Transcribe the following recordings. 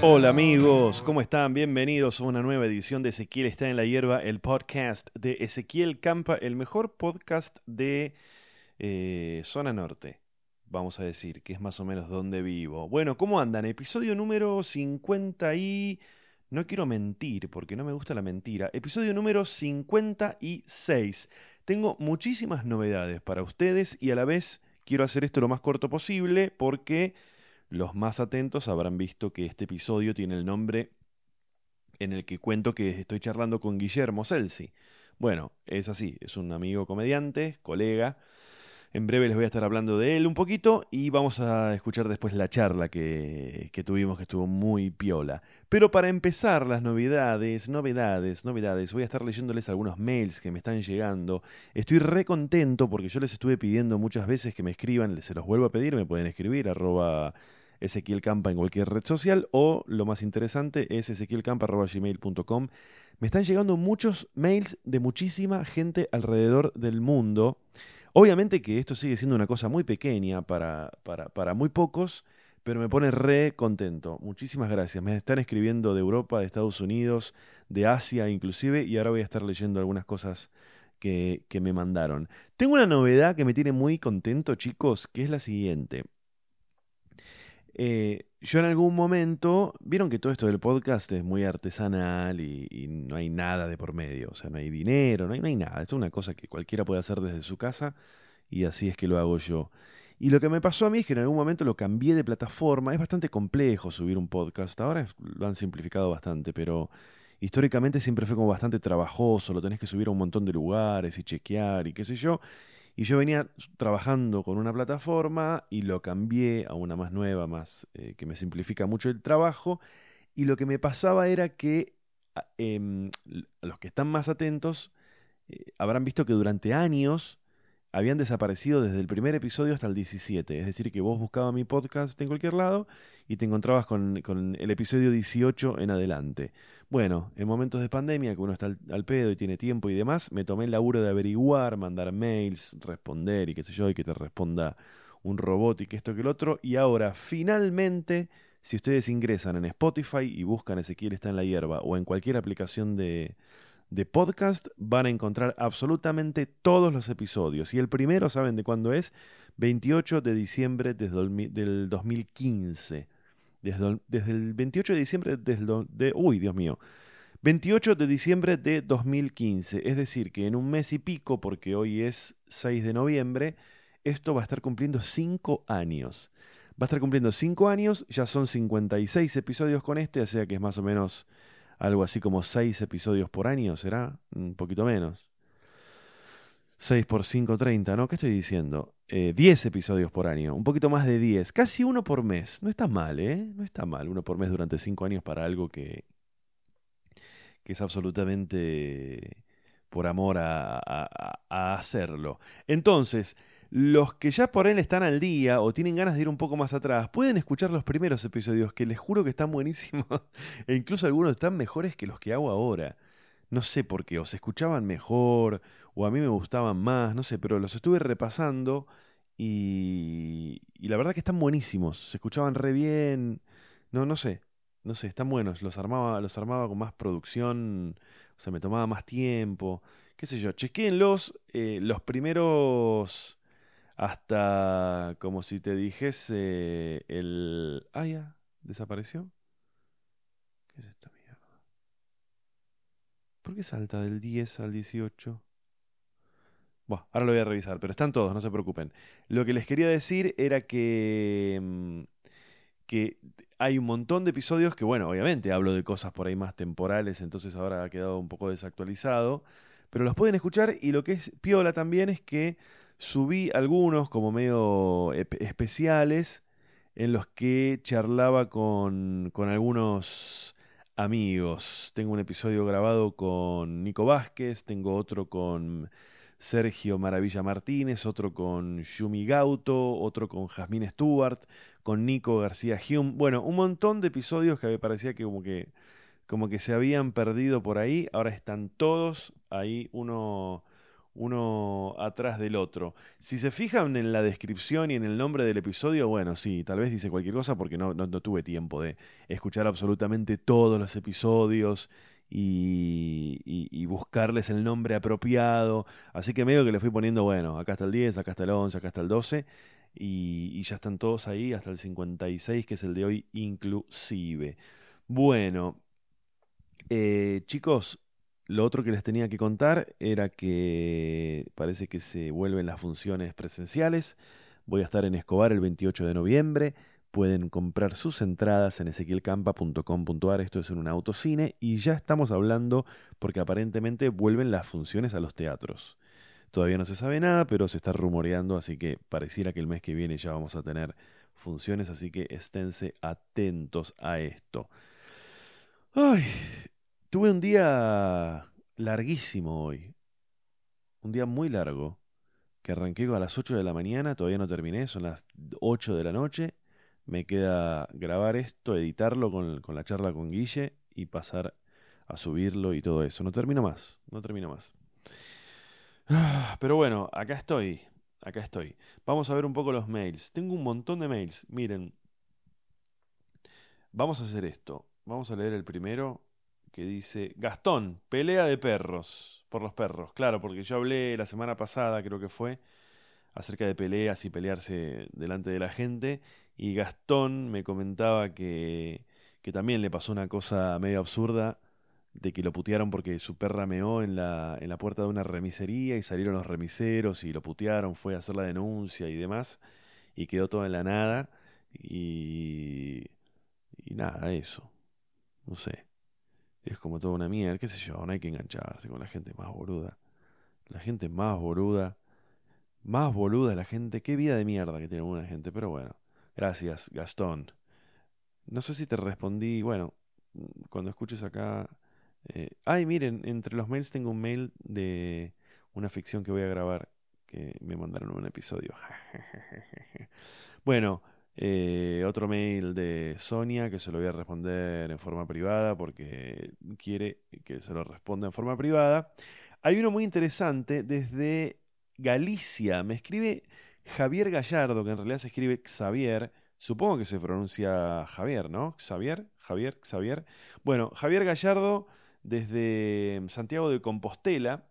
Hola amigos, ¿cómo están? Bienvenidos a una nueva edición de Ezequiel está en la hierba, el podcast de Ezequiel Campa, el mejor podcast de eh, zona norte, vamos a decir, que es más o menos donde vivo. Bueno, ¿cómo andan? Episodio número 50 y... No quiero mentir, porque no me gusta la mentira. Episodio número 56. Tengo muchísimas novedades para ustedes y a la vez quiero hacer esto lo más corto posible porque los más atentos habrán visto que este episodio tiene el nombre en el que cuento que estoy charlando con Guillermo Celsi. Bueno, es así, es un amigo comediante, colega, en breve les voy a estar hablando de él un poquito y vamos a escuchar después la charla que, tuvimos que estuvo muy piola. Pero para empezar las novedades, novedades, novedades, voy a estar leyéndoles algunos mails que me están llegando. Estoy re contento porque yo les estuve pidiendo muchas veces que me escriban, se los vuelvo a pedir, me pueden escribir arroba Ezequiel Campa en cualquier red social o lo más interesante es ezequielcampa.gmail.com. Me están llegando muchos mails de muchísima gente alrededor del mundo Obviamente que esto sigue siendo una cosa muy pequeña para, para, muy pocos, pero me pone re contento. Muchísimas gracias. Me están escribiendo de Europa, de Estados Unidos, de Asia inclusive, y ahora voy a estar leyendo algunas cosas que, que me mandaron. Tengo una novedad que me tiene muy contento, chicos, que es la siguiente. Eh, yo en algún momento, vieron que todo esto del podcast es muy artesanal y, no hay nada de por medio, o sea, no hay dinero, no hay, no hay nada, es una cosa que cualquiera puede hacer desde su casa y así es que lo hago yo. Y lo que me pasó a mí es que en algún momento lo cambié de plataforma, es bastante complejo subir un podcast, ahora lo han simplificado bastante, pero históricamente siempre fue como bastante trabajoso, lo tenés que subir a un montón de lugares y chequear y qué sé yo. Y yo venía trabajando con una plataforma y lo cambié a una más nueva, más eh, que me simplifica mucho el trabajo. Y lo que me pasaba era que em, los que están más atentos eh, habrán visto que durante años habían desaparecido desde el primer episodio hasta el 17. Es decir, que vos buscabas mi podcast en cualquier lado y te encontrabas con, con el episodio 18 en adelante. Bueno, en momentos de pandemia, que uno está al, pedo y tiene tiempo y demás, me tomé el laburo de averiguar, mandar mails, responder y qué sé yo, y que te responda un robot y que esto que el otro. Y ahora, finalmente, si ustedes ingresan en Spotify y buscan Ezequiel está en la hierba o en cualquier aplicación de, de podcast, van a encontrar absolutamente todos los episodios. Y el primero, ¿saben de cuándo es? 28 de diciembre del 2015. Desde, el 28 de diciembre de, uy, Dios mío. 28 de diciembre de 2015. Es decir, que en un mes y pico, porque hoy es 6 de noviembre, esto va a estar cumpliendo 5 años. Va a estar cumpliendo 5 años, ya son 56 episodios con este, o sea que es más o menos algo así como 6 episodios por año, ¿será? Un poquito menos. 6 por 5, 30, ¿no? ¿Qué estoy diciendo? 10 eh, episodios por año, un poquito más de 10, casi uno por mes. No está mal, ¿eh? No está mal, uno por mes durante 5 años para algo que, que es absolutamente por amor a, a, hacerlo. Entonces, los que ya por él están al día o tienen ganas de ir un poco más atrás, pueden escuchar los primeros episodios que les juro que están buenísimos e incluso algunos están mejores que los que hago ahora. No sé por qué, o se escuchaban mejor, o a mí me gustaban más, no sé, pero los estuve repasando y, y la verdad que están buenísimos, se escuchaban re bien, no, no sé, no sé, están buenos, los armaba, los armaba con más producción, o sea, me tomaba más tiempo, qué sé yo, chequéenlos, eh, los primeros hasta como si te dijese el... Ah, ya, desapareció. ¿Qué es esta mierda? ¿Por qué salta del 10 al 18? Bueno, ahora lo voy a revisar, pero están todos, no se preocupen. Lo que les quería decir era que, mm, que hay un montón de episodios que, bueno, obviamente hablo de cosas por ahí más temporales, entonces ahora ha quedado un poco desactualizado, pero los pueden escuchar y lo que es piola también es que subí algunos como medio especiales en los que charlaba con, con algunos amigos. Tengo un episodio grabado con Nico Vázquez, tengo otro con Sergio Maravilla Martínez, otro con Yumi Gauto, otro con Jasmine Stewart, con Nico García Hume. Bueno, un montón de episodios que me parecía que como que como que se habían perdido por ahí. Ahora están todos ahí, uno, uno atrás del otro. Si se fijan en la descripción y en el nombre del episodio, bueno, sí, tal vez dice cualquier cosa porque no, tuve tiempo de escuchar absolutamente todos los episodios y, buscarles el nombre apropiado. Así que medio que le fui poniendo, bueno, acá está el 10, acá está el 11, acá está el 12. Y, y ya están todos ahí hasta el 56, que es el de hoy inclusive. Bueno, eh, chicos, lo otro que les tenía que contar era que parece que se vuelven las funciones presenciales. Voy a estar en Escobar el 28 de noviembre. Pueden comprar sus entradas en ezequielcampa.com.ar. Esto es en un autocine. Y ya estamos hablando porque aparentemente vuelven las funciones a los teatros. Todavía no se sabe nada, pero se está rumoreando, así que pareciera que el mes que viene ya vamos a tener funciones, así que esténse atentos a esto. Ay, Tuve un día larguísimo hoy. Un día muy largo. Que arranqué a las 8 de la mañana, todavía no terminé, son las 8 de la noche. Me queda grabar esto, editarlo con, con la charla con Guille y pasar a subirlo y todo eso. No termino más, no termino más. Pero bueno, acá estoy, acá estoy. Vamos a ver un poco los mails. Tengo un montón de mails. Miren, vamos a hacer esto. Vamos a leer el primero que dice, Gastón, pelea de perros, por los perros. Claro, porque yo hablé la semana pasada, creo que fue, acerca de peleas y pelearse delante de la gente, y Gastón me comentaba que, que también le pasó una cosa medio absurda, de que lo putearon porque su perra meó en la, en la puerta de una remisería y salieron los remiseros y lo putearon, fue a hacer la denuncia y demás, y quedó todo en la nada, y... y nada, eso. No sé es como toda una mierda, qué sé yo, no hay que engancharse con la gente más boluda. La gente más boluda, más boluda la gente, qué vida de mierda que tiene alguna gente, pero bueno, gracias Gastón. No sé si te respondí, bueno, cuando escuches acá... Eh, ay, miren, entre los mails tengo un mail de una ficción que voy a grabar, que me mandaron un episodio. bueno, eh, otro mail de Sonia que se lo voy a responder en forma privada porque quiere que se lo responda en forma privada. Hay uno muy interesante desde Galicia. Me escribe Javier Gallardo, que en realidad se escribe Xavier. Supongo que se pronuncia Javier, ¿no? Xavier, Javier, Xavier. Bueno, Javier Gallardo desde Santiago de Compostela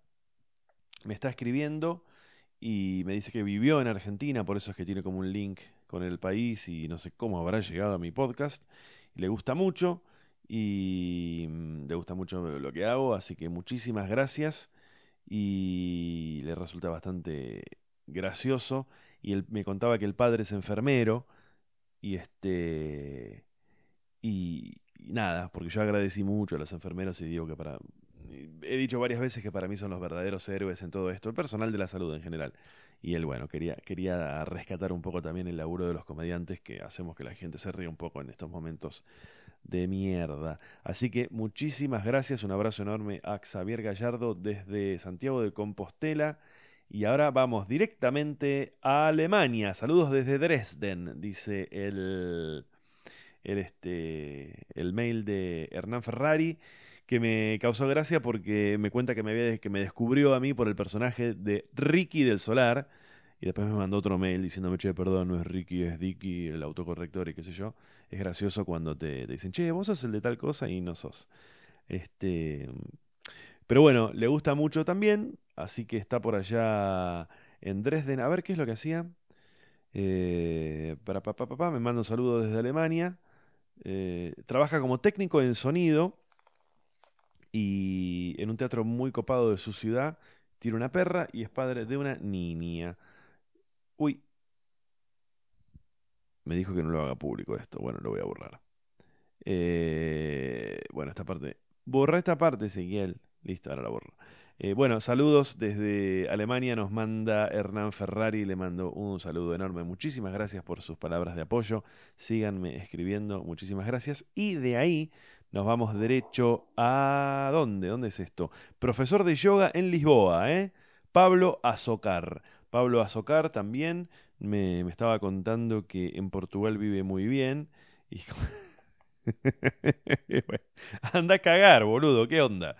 me está escribiendo y me dice que vivió en Argentina, por eso es que tiene como un link con el país y no sé cómo habrá llegado a mi podcast. le gusta mucho y mm, le gusta mucho lo que hago, así que muchísimas gracias y le resulta bastante gracioso y él me contaba que el padre es enfermero y este y, y nada, porque yo agradecí mucho a los enfermeros y digo que para he dicho varias veces que para mí son los verdaderos héroes en todo esto, el personal de la salud en general. Y él, bueno, quería, quería rescatar un poco también el laburo de los comediantes que hacemos que la gente se ríe un poco en estos momentos de mierda. Así que muchísimas gracias, un abrazo enorme a Xavier Gallardo desde Santiago de Compostela. Y ahora vamos directamente a Alemania. Saludos desde Dresden, dice el, el, este, el mail de Hernán Ferrari que me causó gracia porque me cuenta que me, había, que me descubrió a mí por el personaje de Ricky del Solar. Y después me mandó otro mail diciéndome, che, perdón, no es Ricky, es Dicky, el autocorrector y qué sé yo. Es gracioso cuando te, dicen, che, vos sos el de tal cosa y no sos. Este, pero bueno, le gusta mucho también, así que está por allá en Dresden. A ver qué es lo que hacía. Eh, para papá, papá, me manda un saludo desde Alemania. Eh, trabaja como técnico en sonido y en un teatro muy copado de su ciudad tiene una perra y es padre de una niña. Uy. Me dijo que no lo haga público esto. Bueno, lo voy a borrar. Eh, bueno, esta parte. Borra esta parte, Ezequiel. Listo, ahora la borro. Eh, bueno, saludos desde Alemania. Nos manda Hernán Ferrari. Le mando un saludo enorme. Muchísimas gracias por sus palabras de apoyo. Síganme escribiendo. Muchísimas gracias. Y de ahí nos vamos derecho a... ¿Dónde? ¿Dónde es esto? Profesor de yoga en Lisboa, ¿eh? Pablo Azocar. Pablo Azocar también me, estaba contando que en Portugal vive muy bien. Y... anda a cagar, boludo, ¿qué onda?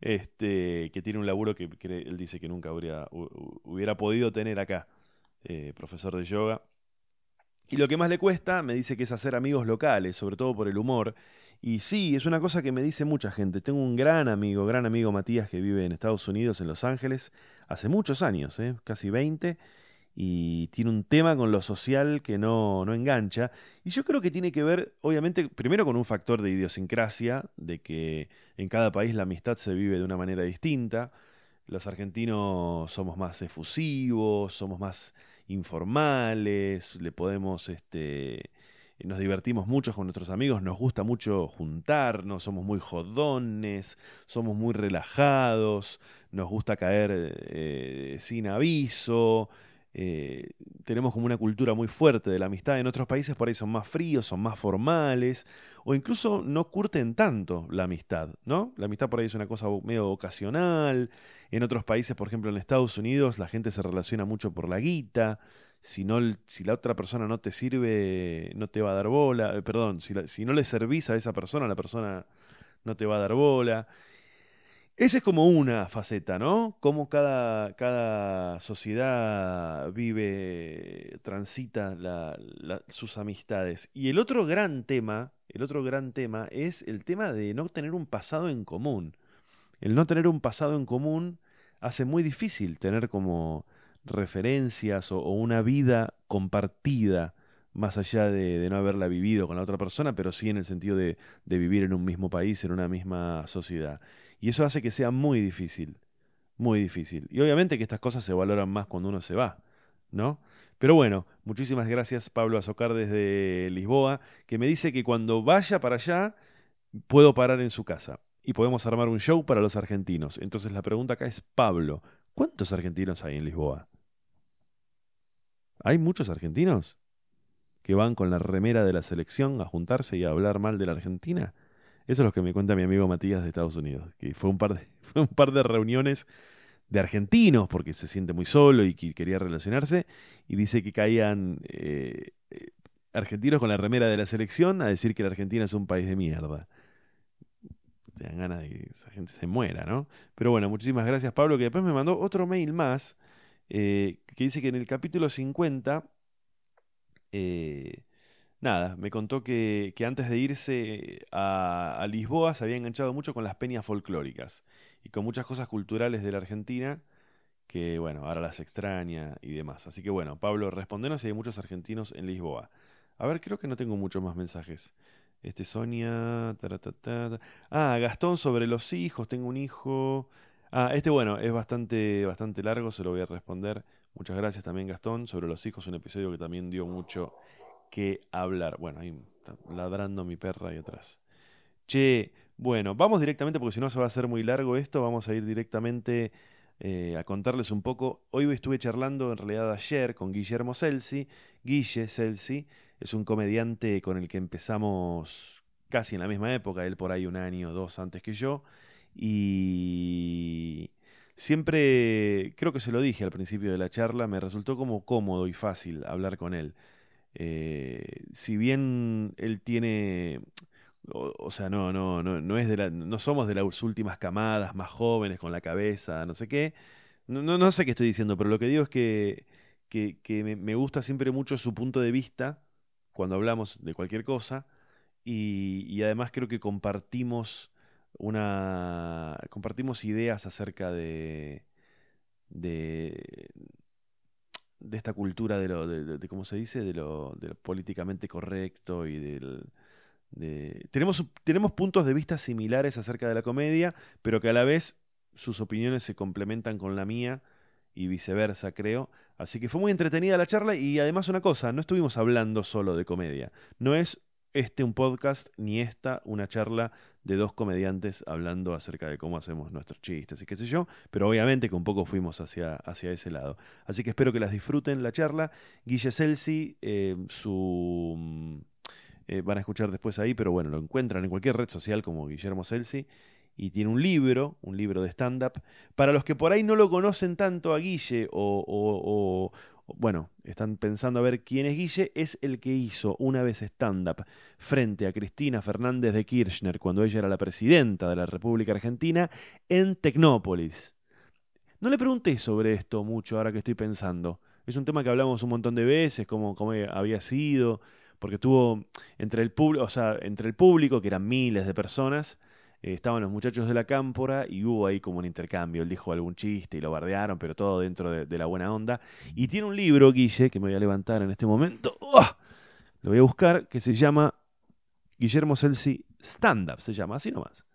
este, que tiene un laburo que, él dice que nunca hubiera, hubiera podido tener acá, eh, profesor de yoga. Y lo que más le cuesta, me dice que es hacer amigos locales, sobre todo por el humor. Y sí, es una cosa que me dice mucha gente. Tengo un gran amigo, gran amigo Matías, que vive en Estados Unidos, en Los Ángeles, hace muchos años, ¿eh? casi 20 y tiene un tema con lo social que no, no engancha. Y yo creo que tiene que ver, obviamente, primero con un factor de idiosincrasia, de que en cada país la amistad se vive de una manera distinta. Los argentinos somos más efusivos, somos más informales, le podemos, este, nos divertimos mucho con nuestros amigos, nos gusta mucho juntarnos, somos muy jodones, somos muy relajados, nos gusta caer eh, sin aviso, eh, tenemos como una cultura muy fuerte de la amistad. En otros países por ahí son más fríos, son más formales, o incluso no curten tanto la amistad, ¿no? La amistad por ahí es una cosa medio ocasional. En otros países, por ejemplo en Estados Unidos, la gente se relaciona mucho por la guita. Si, no, si la otra persona no te sirve, no te va a dar bola. Eh, perdón, si, si no le servís a esa persona, la persona no te va a dar bola. Esa es como una faceta, ¿no? Cómo cada, cada sociedad vive, transita sus amistades. Y el otro gran tema, el otro gran tema es el tema de no tener un pasado en común. El no tener un pasado en común hace muy difícil tener como referencias o, una vida compartida más allá de, no haberla vivido con la otra persona, pero sí en el sentido de vivir en un mismo país, en una misma sociedad. Y eso hace que sea muy difícil, muy difícil. Y obviamente que estas cosas se valoran más cuando uno se va, ¿no? Pero bueno, muchísimas gracias Pablo Azocar desde Lisboa, que me dice que cuando vaya para allá puedo parar en su casa y podemos armar un show para los argentinos. Entonces la pregunta acá es, Pablo, ¿cuántos argentinos hay en Lisboa? ¿Hay muchos argentinos que van con la remera de la selección a juntarse y a hablar mal de la Argentina? Eso es lo que me cuenta mi amigo Matías de Estados Unidos, que fue un par de, un par de reuniones de argentinos, porque se siente muy solo y quería relacionarse, y dice que caían eh, eh, argentinos con la remera de la selección a decir que la Argentina es un país de mierda. Te dan ganas de que esa gente se muera, ¿no? Pero bueno, muchísimas gracias Pablo, que después me mandó otro mail más, eh, que dice que en el capítulo 50 nada, me contó que, antes de irse a, Lisboa se había enganchado mucho con las peñas folclóricas y con muchas cosas culturales de la Argentina que, bueno, ahora las extraña y demás. Así que, bueno, Pablo, respondenos si hay muchos argentinos en Lisboa. A ver, creo que no tengo muchos más mensajes. Este, Sonia. Ah, Gastón sobre los hijos. Tengo un hijo. Ah, este, bueno, es bastante, bastante largo, se lo voy a responder. Muchas gracias también, Gastón. Sobre los hijos, un episodio que también dio mucho que hablar. Bueno, ahí está ladrando mi perra y atrás. Che, bueno, vamos directamente, porque si no se va a hacer muy largo esto, vamos a ir directamente eh, a contarles un poco. Hoy estuve charlando, en realidad ayer, con Guillermo Celsi. Guille Celsi es un comediante con el que empezamos casi en la misma época, él por ahí un año o dos antes que yo. Y siempre, creo que se lo dije al principio de la charla, me resultó como cómodo y fácil hablar con él. Eh, si bien él tiene, o, sea, no, no, no, no es de la, no somos de las últimas camadas más jóvenes con la cabeza, no sé qué. No, no, sé qué estoy diciendo, pero lo que digo es que, que, me, gusta siempre mucho su punto de vista cuando hablamos de cualquier cosa y, además creo que compartimos una compartimos ideas acerca de, de de esta cultura de lo, de, ¿cómo se dice? De lo, de políticamente correcto y del... De... Tenemos, tenemos puntos de vista similares acerca de la comedia, pero que a la vez sus opiniones se complementan con la mía y viceversa, creo. Así que fue muy entretenida la charla y además una cosa, no estuvimos hablando solo de comedia. No es este un podcast ni esta una charla de dos comediantes hablando acerca de cómo hacemos nuestros chistes y qué sé yo, pero obviamente que un poco fuimos hacia, hacia ese lado. Así que espero que las disfruten la charla. Guille Celsi, eh, su... Mm, eh, van a escuchar después ahí, pero bueno, lo encuentran en cualquier red social como Guillermo Celsi. Y tiene un libro, un libro de stand-up. Para los que por ahí no lo conocen tanto a Guille o, bueno, están pensando a ver quién es Guille, es el que hizo una vez stand-up frente a Cristina Fernández de Kirchner cuando ella era la presidenta de la República Argentina en Tecnópolis. No le pregunté sobre esto mucho ahora que estoy pensando. Es un tema que hablamos un montón de veces, cómo, cómo había sido, porque tuvo entre el, público, o sea, entre el público, que eran miles de personas, eh, estaban los muchachos de la cámpora y hubo ahí como un intercambio. Él dijo algún chiste y lo bardearon, pero todo dentro de, la buena onda. Y tiene un libro, Guille, que me voy a levantar en este momento. Lo voy a buscar, que se llama Guillermo Celsi Stand Up, se llama así nomás.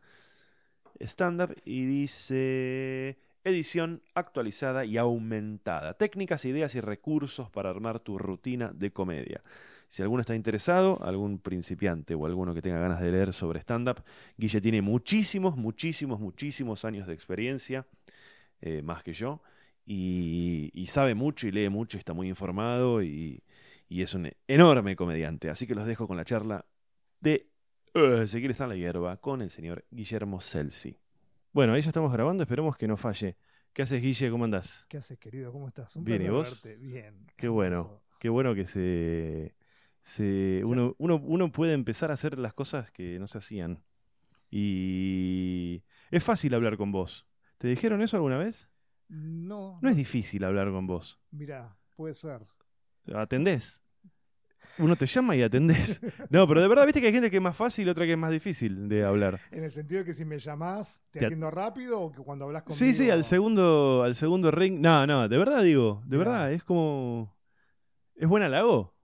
Stand Up y dice edición actualizada y aumentada. Técnicas, ideas y recursos para armar tu rutina de comedia. Si alguno está interesado, algún principiante o alguno que tenga ganas de leer sobre stand-up, Guille tiene muchísimos, muchísimos, muchísimos años de experiencia, eh, más que yo, y, sabe mucho y lee mucho y está muy informado y, es un enorme comediante. Así que los dejo con la charla de uh, Seguir está en la hierba con el señor Guillermo Celsi. Bueno, ahí ya estamos grabando, esperemos que no falle. ¿Qué haces, Guille? ¿Cómo andás? ¿Qué haces, querido? ¿Cómo estás? Un Bien, ¿y vos? Bien. Qué bueno. Qué bueno que se uno, uno, uno, puede empezar a hacer las cosas que no se hacían. Y es fácil hablar con vos. ¿Te dijeron eso alguna vez? No. No es difícil hablar con vos. Mira, puede ser. ¿Atendés? Uno te llama y atendés. No, pero de verdad, viste que hay gente que es más fácil y otra que es más difícil de hablar. En el sentido de que si me llamás, ¿te, atiendo rápido o que cuando hablas conmigo? Sí, sí, al segundo, al segundo ring. No, no, de verdad digo, de verdad, es como. Es buena halago.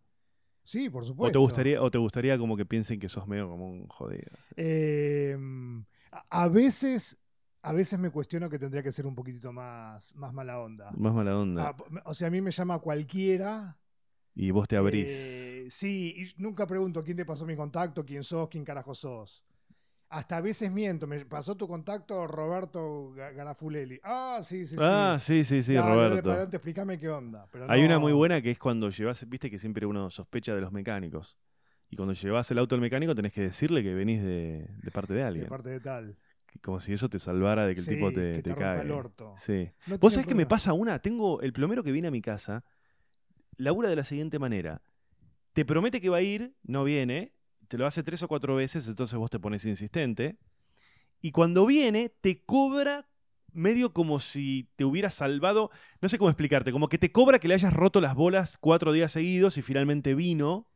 Sí, por supuesto. ¿O te gustaría, o te gustaría como que piensen que sos medio como un jodido? Em, a veces, a veces me cuestiono que tendría que ser un poquitito más, más mala onda. Más mala onda. Ah, o sea, a mí me llama cualquiera. Y vos te abrís. Eh, sí, y nunca pregunto quién te pasó mi contacto, quién sos, quién carajo sos. Hasta a veces miento. Me pasó tu contacto Roberto Garafuleli. Ah, sí, sí, sí. Ah, sí, sí, sí, Roberto. Adelante, explícame qué onda. Hay una muy buena que es cuando llevas, viste que siempre uno sospecha de los mecánicos. Y cuando llevas el auto al mecánico tenés que decirle que venís de, parte de alguien. De parte de tal. Como si eso te salvara de que el tipo te, te, cae. El orto. Sí. Vos sabés que me pasa una. Tengo el plomero que viene a mi casa, labura de la siguiente manera. Te promete que va a ir, no viene, te lo hace tres o cuatro veces, entonces vos te pones insistente. Y cuando viene, te cobra medio como si te hubiera salvado, no sé cómo explicarte, como que te cobra que le hayas roto las bolas cuatro días seguidos y finalmente vino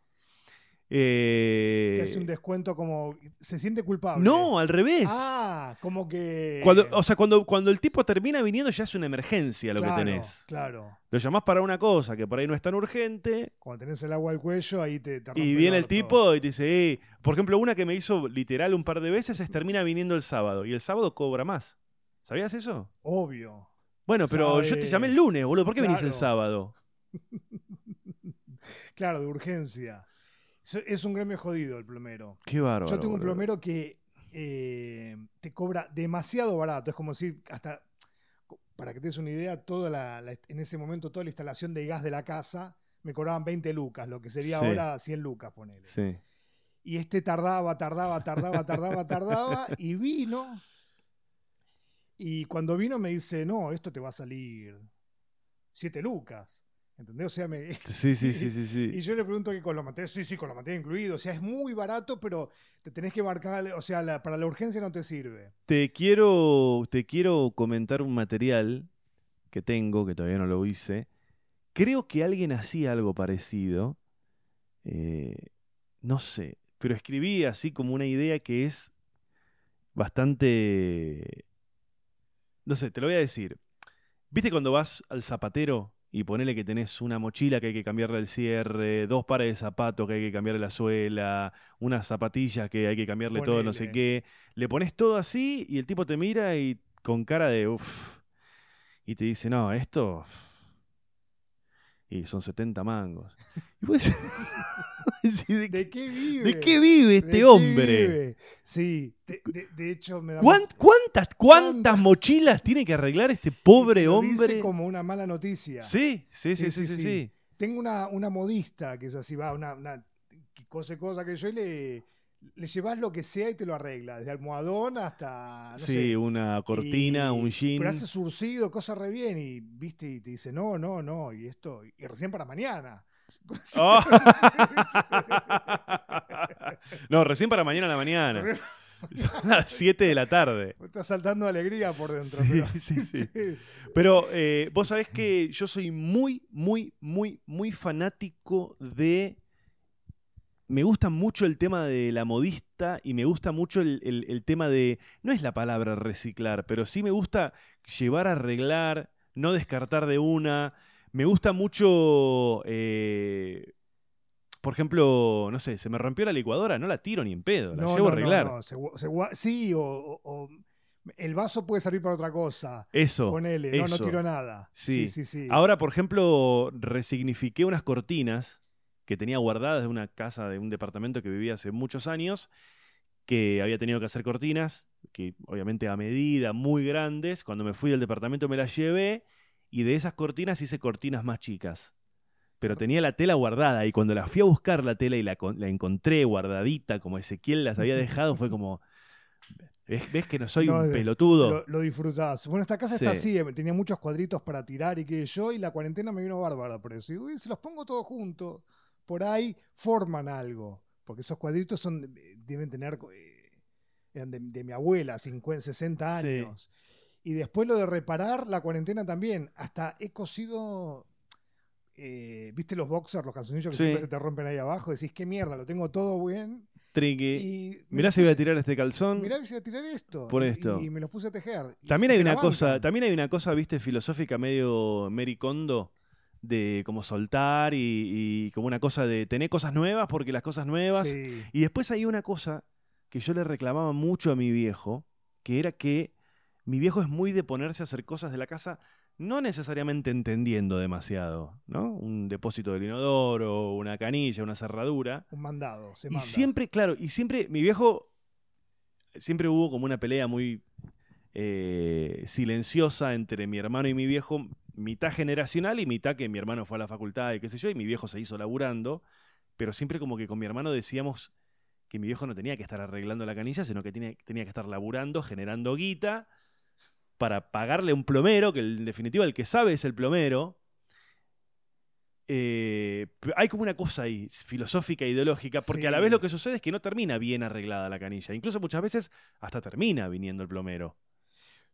eh, hace un descuento como. Se siente culpable. No, al revés. Ah, como que. Cuando, o sea, cuando, cuando el tipo termina viniendo ya es una emergencia lo que tenés. Claro. Lo llamás para una cosa que por ahí no es tan urgente. Cuando tenés el agua al cuello, ahí te. y viene el, tipo y te dice, eh. por ejemplo, una que me hizo literal un par de veces es termina viniendo el sábado. Y el sábado cobra más. ¿Sabías eso? Obvio. Bueno, pero yo te llamé el lunes, boludo. ¿Por qué venís el sábado? claro, de urgencia. Es un gremio jodido el plomero. Qué bárbaro. Yo tengo un plomero que eh, te cobra demasiado barato. Es como decir, hasta, para que te des una idea, toda la, en ese momento toda la instalación de gas de la casa me cobraban 20 lucas, lo que sería ahora 100 lucas, ponele. Sí. Y este tardaba, tardaba, tardaba, tardaba, tardaba, y vino. Y cuando vino me dice, no, esto te va a salir 7 lucas. ¿Entendés? O sea, me... Sí, sí, sí, sí, sí. Y yo le pregunto que con los materiales, sí, sí, con los materiales incluidos. O sea, es muy barato, pero te tenés que marcar, o sea, para la urgencia no te sirve. Te quiero, te quiero comentar un material que tengo, que todavía no lo hice. Creo que alguien hacía algo parecido. Eh, no sé, pero escribí así como una idea que es bastante... No sé, te lo voy a decir. ¿Viste cuando vas al zapatero y ponele que tenés una mochila que hay que cambiarle el cierre, dos pares de zapatos que hay que cambiarle la suela, unas zapatillas que hay que cambiarle todo, no sé qué. Le pones todo así y el tipo te mira y con cara de uff. Y te dice, no, esto. Y son 70 mangos. ¿De, qué vive? ¿De qué vive este hombre? Sí, de, hecho me da... ¿Cuántas, cuántas mochilas tiene que arreglar este pobre hombre? Dice como una mala noticia. Sí, sí, sí, sí, sí. Tengo una, una modista que es así, va, una, una cose cosa que yo le, le llevas lo que sea y te lo arregla, desde almohadón hasta. No sí, sé, una cortina, y- un jean. Pero hace surcido, cosa re bien, y viste, y te dice, no, no, no, y esto, y recién para mañana. Oh. no, recién para mañana a la mañana. Son las 7 de la tarde. Me está saltando alegría por dentro. Sí, pero- sí, sí. Pero eh, vos sabés que yo soy muy, muy, muy, muy fanático de... Me gusta mucho el tema de la modista y me gusta mucho el, el- el tema de... No es la palabra reciclar, pero sí me gusta llevar a arreglar, no descartar de una. Me gusta mucho... eh, por ejemplo, no sé, se me rompió la licuadora, no la tiro ni en pedo, la No, llevo no, a arreglar. no, no, se se sí, o, el vaso puede servir para otra cosa. Eso. Ponele, no, no tiro nada. Sí. sí, sí. sí. Ahora, por ejemplo, resignifiqué unas cortinas que tenía guardadas de una casa, de un departamento que vivía hace muchos años, que había tenido que hacer cortinas, que obviamente a medida, muy grandes. Cuando me fui del departamento me las llevé y de esas cortinas hice cortinas más chicas. Pero tenía la tela guardada y cuando la fui a buscar la tela y la, la encontré guardadita como Ezequiel las había dejado, fue como... ¿Ves, ves que no soy No, un pelotudo? Lo, lo disfrutás. Bueno, esta casa está Sí. así, eh, tenía muchos cuadritos para tirar y que yo, y la cuarentena me vino bárbara por eso. Y uy, si los pongo todos juntos, por ahí forman algo. Porque esos cuadritos son eh, deben tener, eh, eran de, de mi abuela, 50, 60 Sí. años. Y después lo de reparar, la cuarentena también. Hasta he cosido, eh, ¿viste los boxers, los calzoncillos que Sí. siempre se te rompen ahí abajo? Decís, qué mierda, lo tengo todo bien. Triqui. Y Mirá si voy a tirar este calzón. Mirá si voy a tirar esto. Por esto. Y, me los puse a tejer. También hay una cosa, también hay una cosa, viste, filosófica medio mericondo de como soltar y, y como una cosa de tener cosas nuevas porque las cosas nuevas. Sí. Y después hay una cosa que yo le reclamaba mucho a mi viejo, que era que mi viejo es muy de ponerse a hacer cosas de la casa, no necesariamente entendiendo demasiado, ¿no? Un depósito del inodoro, una canilla, una cerradura. Un mandado, se Y manda. siempre, claro, y siempre, mi viejo, siempre hubo como una pelea muy eh, silenciosa entre mi hermano y mi viejo, mitad generacional y mitad que mi hermano fue a la facultad y qué sé yo, y mi viejo se hizo laburando, pero siempre como que con mi hermano decíamos que mi viejo no tenía que estar arreglando la canilla, sino que tenía, tenía que estar laburando, generando guita para pagarle a un plomero, que en definitiva el que sabe es el plomero. Eh, hay como una cosa ahí, filosófica, ideológica, porque a la vez lo que sucede es que no termina bien arreglada la canilla. Incluso muchas veces hasta termina viniendo el plomero.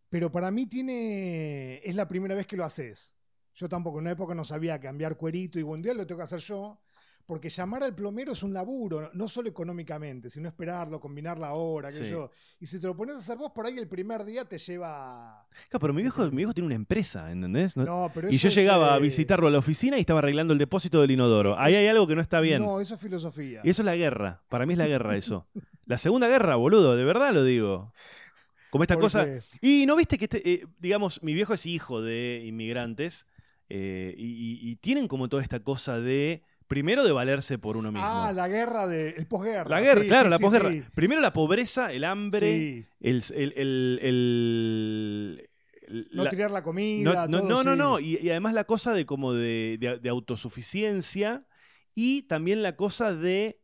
Pero para mí tiene. Es la primera vez que lo haces. Yo tampoco en una época no sabía cambiar cuerito y buen día lo tengo que hacer yo. Porque llamar al plomero es un laburo, no solo económicamente, sino esperarlo, combinar la hora, qué sé Sí. yo. Y si te lo pones a hacer vos, por ahí el primer día te lleva. Claro, pero mi viejo, mi viejo tiene una empresa, ¿entendés? No- No, pero y yo es, llegaba a eh, visitarlo a la oficina y estaba arreglando el depósito del inodoro. Ahí hay algo que no está bien. No, eso es filosofía. Y eso es la guerra. Para mí es la guerra eso. La segunda guerra, boludo, de verdad lo digo. Como esta cosa. Y no viste que, este, eh, digamos, mi viejo es hijo de inmigrantes eh, y, tienen como toda esta cosa de, primero, de valerse por uno mismo. Ah, la guerra de. El posguerra. La guerra, Sí, claro, sí, la sí, posguerra. Primero la pobreza, el hambre, Sí. el, el- el- No tirar la comida. no, todo, no, no, sí. no. Y, y además la cosa de como de, de- de autosuficiencia y también la cosa de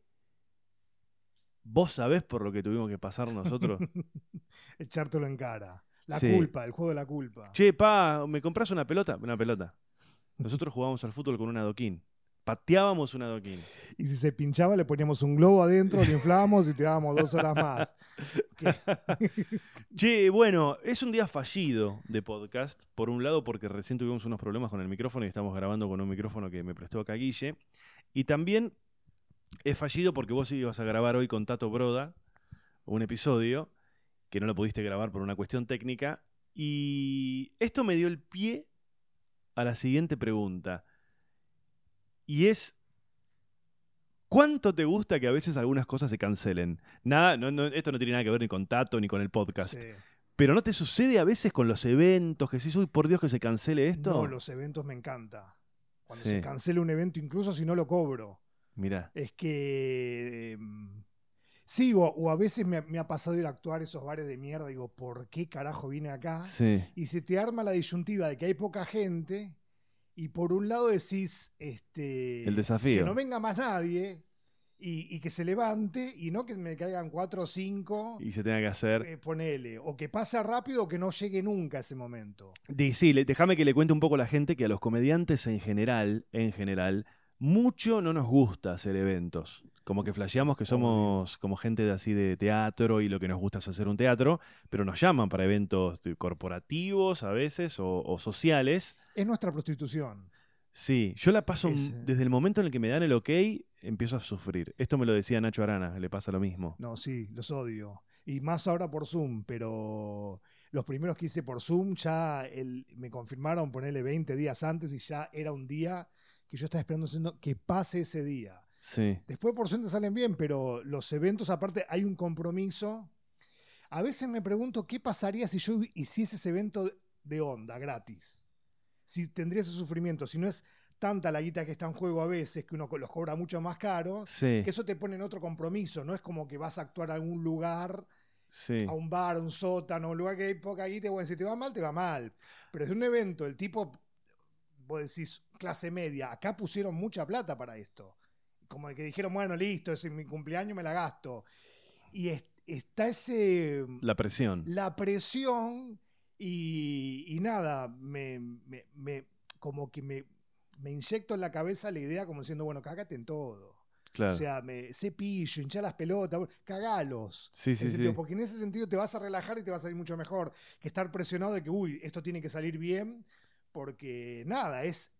vos sabés por lo que tuvimos que pasar nosotros. Echártelo en cara. La Sí. culpa, el juego de la culpa. che, pa, ¿me compras una pelota? Una pelota. Nosotros jugábamos al fútbol con un adoquín. Pateábamos un adoquín. Y si se pinchaba, le poníamos un globo adentro, lo inflábamos y tirábamos dos horas más. Che, bueno, es un día fallido de podcast. Por un lado, porque recién tuvimos unos problemas con el micrófono y estamos grabando con un micrófono que me prestó acá Guille. Y también es fallido porque vos ibas a grabar hoy con Tato Broda un episodio que no lo pudiste grabar por una cuestión técnica. Y esto me dio el pie a la siguiente pregunta. Y es. ¿Cuánto te gusta que a veces algunas cosas se cancelen? Nada, no, no, esto no tiene nada que ver ni con Tato ni con el podcast. Sí. Pero ¿no te sucede a veces con los eventos que decís, uy, por Dios que se cancele esto? No, los eventos me encanta. Cuando Sí. se cancela un evento, incluso si no lo cobro. Mirá. Es que. mm, Sí, o, o a veces me, ha- me ha pasado ir a actuar esos bares de mierda. Digo, ¿por qué carajo vine acá? Sí. Y se te arma la disyuntiva de que hay poca gente. Y por un lado decís, este. El desafío. Que no venga más nadie. y, y que se levante y no que me caigan cuatro o cinco. Y se tenga que hacer. eh, ponele, o que pase rápido o que no llegue nunca a ese momento. Sí, déjame que le cuente un poco a la gente que a los comediantes en general, en general, mucho no nos gusta hacer eventos. Como que flasheamos que somos como gente de así de teatro y lo que nos gusta es hacer un teatro, pero nos llaman para eventos corporativos a veces o, o sociales. Es nuestra prostitución. Sí, yo la paso desde el momento en el que me dan el ok, empiezo a sufrir. Esto me lo decía Nacho Arana, le pasa lo mismo. No, sí, los odio. Y más ahora por Zoom, pero los primeros que hice por Zoom ya el- me confirmaron ponerle 20 días antes y ya era un día que yo estaba esperando diciendo que pase ese día. Sí, Después por suerte salen bien, pero los eventos aparte hay un compromiso. A veces me pregunto qué pasaría si yo hiciese ese evento de onda, gratis. Si tendría ese sufrimiento, si no es tanta la guita que está en juego a veces, que uno los cobra mucho más caros, sí, que eso te pone en otro compromiso, no es como que vas a actuar a algún lugar, sí. a un bar, a un sótano, un lugar que hay poca guita, bueno, si te va mal, te va mal. Pero es un evento, el tipo, vos decís, clase media, acá pusieron mucha plata para esto. Como que dijeron, bueno, listo, es mi cumpleaños, me la gasto. Y es- está ese, La presión. la presión y, y nada, me, me- me- como que me, me inyecto en la cabeza la idea como diciendo, bueno, cágate en todo. Claro. O sea, me, cepillo, hinchar las pelotas, cagalos. sí, sí, sentido, sí. Porque en ese sentido te vas a relajar y te va a salir mucho mejor que estar presionado de que, uy, esto tiene que salir bien, porque nada, es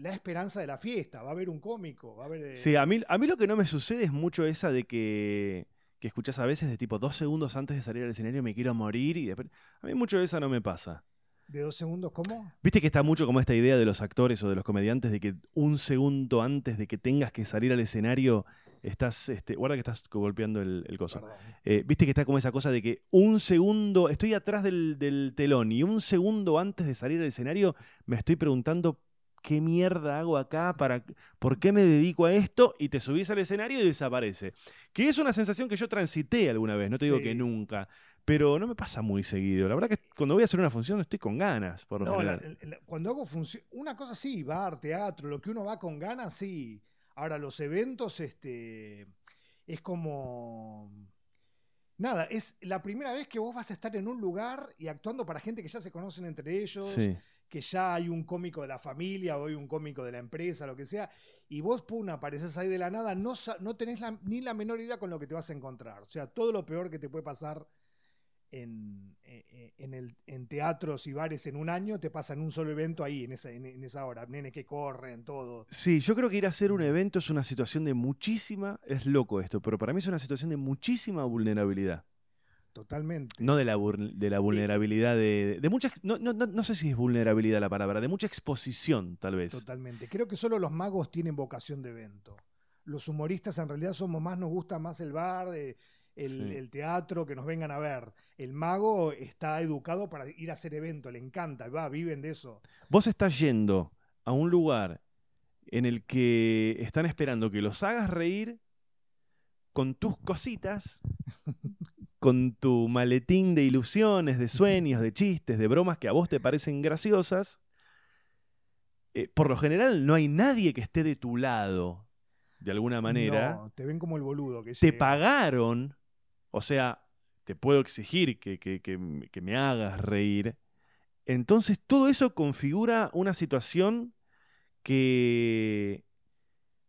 la esperanza de la fiesta. Va a haber un cómico, va a haber. eh, Sí, a mí, a mí lo que no me sucede es mucho esa de que, que escuchás a veces de tipo dos segundos antes de salir al escenario me quiero morir y después... A mí mucho de esa no me pasa. ¿De dos segundos cómo? Viste que está mucho como esta idea de los actores o de los comediantes de que un segundo antes de que tengas que salir al escenario estás... Este, guarda que estás golpeando el, el coso. Eh, Viste que está como esa cosa de que un segundo, estoy atrás del, del telón y un segundo antes de salir al escenario me estoy preguntando qué mierda hago acá, para, por qué me dedico a esto y te subís al escenario y desaparece. Que es una sensación que yo transité alguna vez, no te digo Sí. que nunca, pero no me pasa muy seguido. La verdad que cuando voy a hacer una función estoy con ganas, por lo No, la- la- cuando hago función, una cosa sí, bar, teatro, lo que uno va con ganas, sí. Ahora, los eventos, este, es como... Nada, es la primera vez que vos vas a estar en un lugar y actuando para gente que ya se conocen entre ellos, Sí, que ya hay un cómico de la familia o hay un cómico de la empresa, lo que sea, y vos, pum, apareces ahí de la nada, no, no tenés ni la menor idea con lo que te vas a encontrar. O sea, todo lo peor que te puede pasar en, en, el, en teatros y bares en un año, te pasa en un solo evento ahí, en esa, en, en esa hora. Nenes que corren, todo. Sí, yo creo que ir a hacer un evento es una situación de muchísima, es loco esto, pero para mí es una situación de muchísima vulnerabilidad. Totalmente. No de la, de la vulnerabilidad de, de mucha, no, no, no, sé si es vulnerabilidad la palabra, de mucha exposición tal vez. Totalmente. Creo que solo los magos tienen vocación de evento. Los humoristas en realidad somos más, nos gusta más el bar, eh, el, Sí. el teatro, que nos vengan a ver. El mago está educado para ir a hacer evento, le encanta, va, viven de eso. Vos estás yendo a un lugar en el que están esperando que los hagas reír con tus cositas, con tu maletín de ilusiones, de sueños, de chistes, de bromas que a vos te parecen graciosas. Eh, por lo general no hay nadie que esté de tu lado, de alguna manera. No, te ven como el boludo que te llega. pagaron, o sea, te puedo exigir que, que- que- que me hagas reír. Entonces todo eso configura una situación que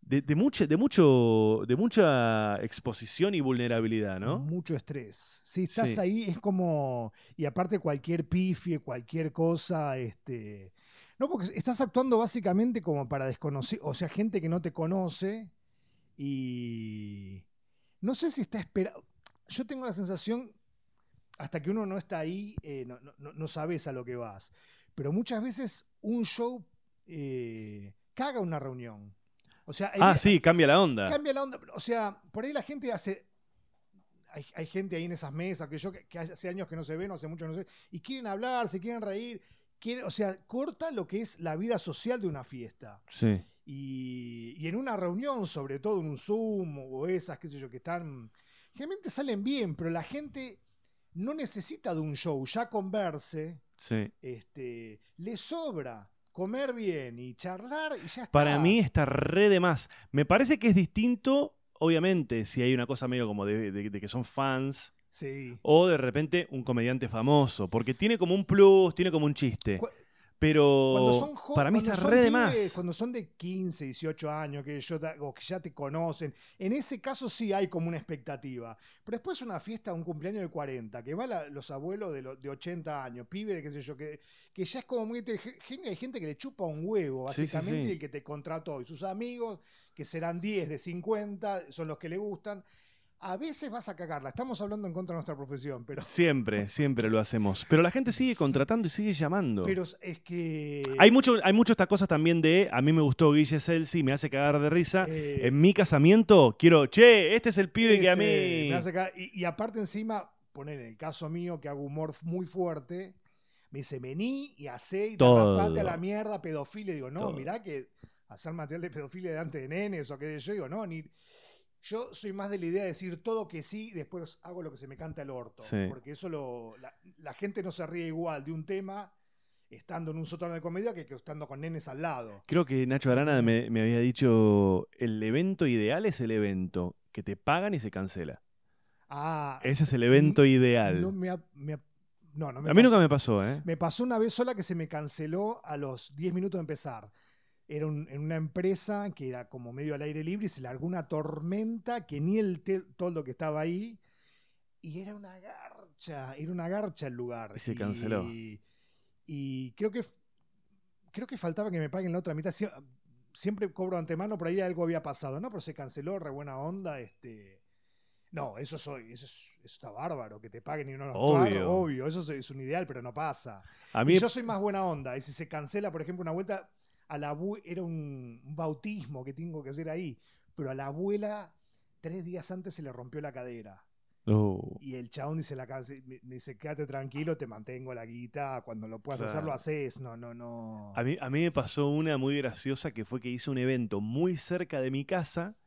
de, de mucha, de, mucho, de mucha exposición y vulnerabilidad, ¿no? Mucho estrés. Si estás Sí. ahí es como. Y aparte, cualquier pifie, cualquier cosa, este. No, porque estás actuando básicamente como para desconocer. O sea, gente que no te conoce. Y. No sé si está esperando. Yo tengo la sensación. Hasta que uno no está ahí, eh, no, no- no- no sabes a lo que vas. Pero muchas veces un show eh, caga una reunión. O sea, hay Ah, sí, cambia la onda. Cambia la onda. O sea, por ahí la gente hace. Hay, hay gente ahí en esas mesas que yo que, que hace años que no se ven, o hace mucho que no se ven, y quieren hablar, se quieren reír. Quieren, o sea, corta lo que es la vida social de una fiesta. Sí. Y, y en una reunión, sobre todo en un Zoom o esas, qué sé yo, que están. Generalmente salen bien, pero la gente no necesita de un show, ya converse, Sí. este, le sobra comer bien y charlar y ya está. Para mí está re de más. Me parece que es distinto, obviamente, si hay una cosa medio como de, de- de que son fans, Sí. o de repente un comediante famoso, porque tiene como un plus, tiene como un chiste. Pero Cuando son jo- para mí está re de más. Cuando son de 15, 18 años, que, yo, o que ya te conocen, en ese caso sí hay como una expectativa. Pero después una fiesta, un cumpleaños de 40, que va la- los abuelos de, lo- de 80 años, pibe de qué sé yo, que, que ya es como muy. Hay gente que le chupa un huevo, Sí, sí, básicamente, sí. y el que te contrató. Y sus amigos, que serán 10 de 50, son los que le gustan. A veces vas a cagarla. Estamos hablando en contra de nuestra profesión, pero, Siempre, siempre lo hacemos. Pero la gente sigue contratando y sigue llamando. pero es que. Hay mucho, hay mucho esta cosa también de a mí me gustó Guille Celsi, me hace cagar de risa. eh, En mi casamiento quiero, che, este es el pibe que a Este, mí. me hace cagar. y, y aparte encima, poner en el caso mío que hago humor muy fuerte, me dice, vení y hacé y Todo. tapate a la mierda, pedofilia. Digo, no, Todo. mirá que hacer material de pedofilia delante de nenes o qué sé yo. Digo, no, ni... Yo soy más de la idea de decir todo que sí, después hago lo que se me canta el orto. Sí. Porque eso lo... La, la gente no se ríe igual de un tema estando en un sótano de comedia que, que estando con nenes al lado. Creo que Nacho Arana me, me había dicho, el evento ideal es el evento que te pagan y se cancela. Ah, Ese es el evento ideal. no me, ha- me ha- no, no me a mí pasó. nunca me pasó, ¿eh? Me pasó una vez sola que se me canceló a los 10 minutos de empezar. Era un- en una empresa que era como medio al aire libre y se largó una tormenta que ni el toldo que estaba ahí. Y era una garcha, era una garcha el lugar. Y se canceló. Y, y creo que creo que faltaba que me paguen la otra mitad. Sie- Siempre cobro antemano, por ahí algo había pasado, ¿no? Pero se canceló, re buena onda, este. No, eso soy, eso, es- eso está bárbaro, que te paguen y no lo actuar, Obvio. obvio, eso es, es un ideal, pero no pasa. A mí Y yo soy más buena onda. Y si se cancela, por ejemplo, una vuelta a la era un, bautismo que tengo que hacer ahí, pero a la abuela tres días antes se le rompió la cadera. Oh, Y el chabón dice, la me dice, quédate tranquilo, te mantengo la guita, cuando lo puedas hacer lo haces, no, no, no. a, mí, a mí me pasó una muy graciosa que fue que hice un evento muy cerca de mi casa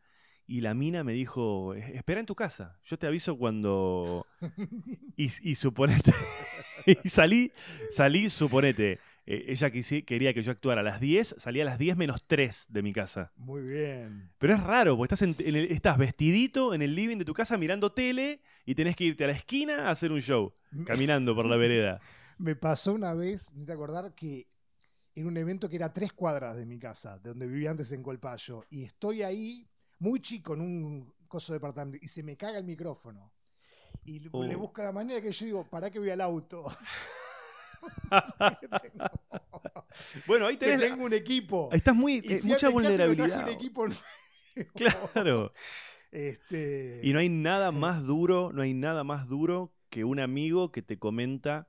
y la mina me dijo, "Es- espera en tu casa, yo te aviso cuando... Y, y suponete, y salí, salí, suponete, eh, ella quería que yo actuara a las 10, salí a las 10 menos 3 de mi casa. Muy bien. Pero es raro, porque estás, en- en el- estás vestidito en el living de tu casa mirando tele y tenés que irte a la esquina a hacer un show, caminando por la vereda. Me pasó una vez, me te acordar que en un evento que era a tres cuadras de mi casa, de donde vivía antes en Colpayo, y estoy ahí, muy chico, en un coso de departamento, y se me caga el micrófono. Y le- Oh. le busca la manera que yo digo, ¿para qué voy al auto? Que tengo, Bueno, ahí que tenés... la- tengo un equipo. Estás muy... Eh, mucha que que vulnerabilidad. un equipo. Claro. Este, Y no hay nada más duro, no hay nada más duro que un amigo que te comenta,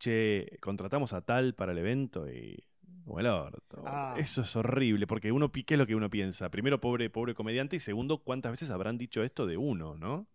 che, contratamos a tal para el evento y... como el orto. Ah. Eso es horrible, porque uno, ¿qué es lo que uno piensa? Primero, pobre, pobre comediante, y segundo, ¿cuántas veces habrán dicho esto de uno, no?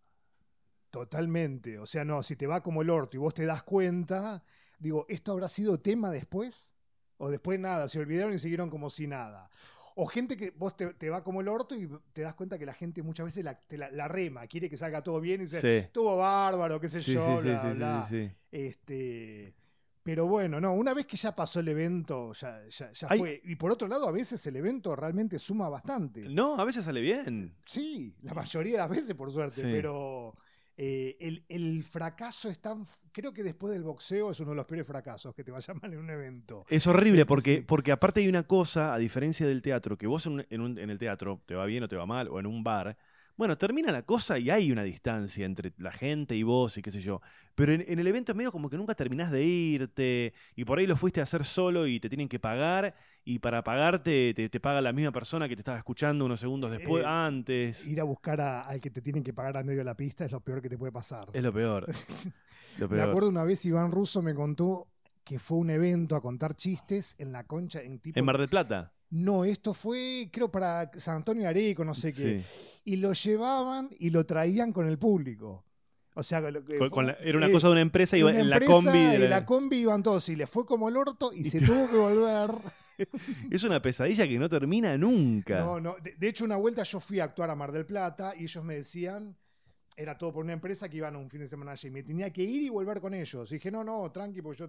Totalmente. O sea, no, si te va como el orto y vos te das cuenta, digo, ¿esto habrá sido tema después? O después nada, se olvidaron y siguieron como si nada. O gente que vos te, te va como el orto y te das cuenta que la gente muchas veces la, te la, la rema, quiere que salga todo bien y dice, Sí. estuvo bárbaro, qué sé Sí, yo, sí, sí, bla, sí, bla. Este, pero bueno, no, una vez que ya pasó el evento, ya, ya, ya Hay- fue. Y por otro lado, a veces el evento realmente suma bastante. No, a veces sale bien. Sí, la mayoría de las veces, por suerte, pero eh, el, el fracaso es tan. Creo que después del boxeo es uno de los peores fracasos que te vaya mal en un evento. Es horrible Este, porque, porque aparte hay una cosa, a diferencia del teatro, que vos en, un- en un- en el teatro te va bien o te va mal, o en un bar, bueno, termina la cosa y hay una distancia entre la gente y vos y qué sé yo. Pero en, en el evento es medio como que nunca terminás de irte y por ahí lo fuiste a hacer solo y te tienen que pagar y para pagarte te, te paga la misma persona que te estaba escuchando unos segundos después, Eh, antes. Ir a buscar a- al que te tienen que pagar a medio de la pista es lo peor que te puede pasar. Es lo peor. lo Me acuerdo una vez Iván Russo me contó que fue un evento a contar chistes en la concha, en tipo. En Mar del Plata. No, esto fue, creo, para San Antonio Areco, no sé qué. Sí. Y lo llevaban y lo traían con el público. O sea, lo que Con- fue- con la- era una eh, cosa de una empresa y una en la combi. de y la- la combi iban todos y le fue como el orto y, Y se tuvo que volver. Es una pesadilla que no termina nunca. No, no. De, de hecho, una vuelta yo fui a actuar a Mar del Plata y ellos me decían, era todo por una empresa que iban a un fin de semana allí. Me tenía que ir y volver con ellos. Y dije, no, no, tranqui, porque yo.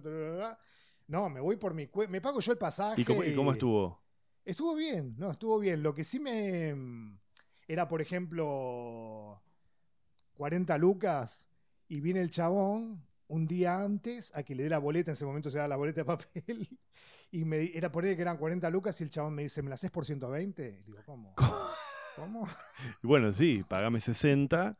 No, me voy por mi. Me pago yo el pasaje. ¿Y cómo, y cómo estuvo? Estuvo bien, no, estuvo bien. Lo que sí me. era, por ejemplo, 40 lucas y viene el chabón un día antes a que le dé la boleta, en ese momento se da la boleta de papel, y me, era por ahí que eran 40 lucas y el chabón me dice, ¿me la haces por 120? Digo, ¿cómo? ¿Cómo? Y bueno, sí, pagame 60.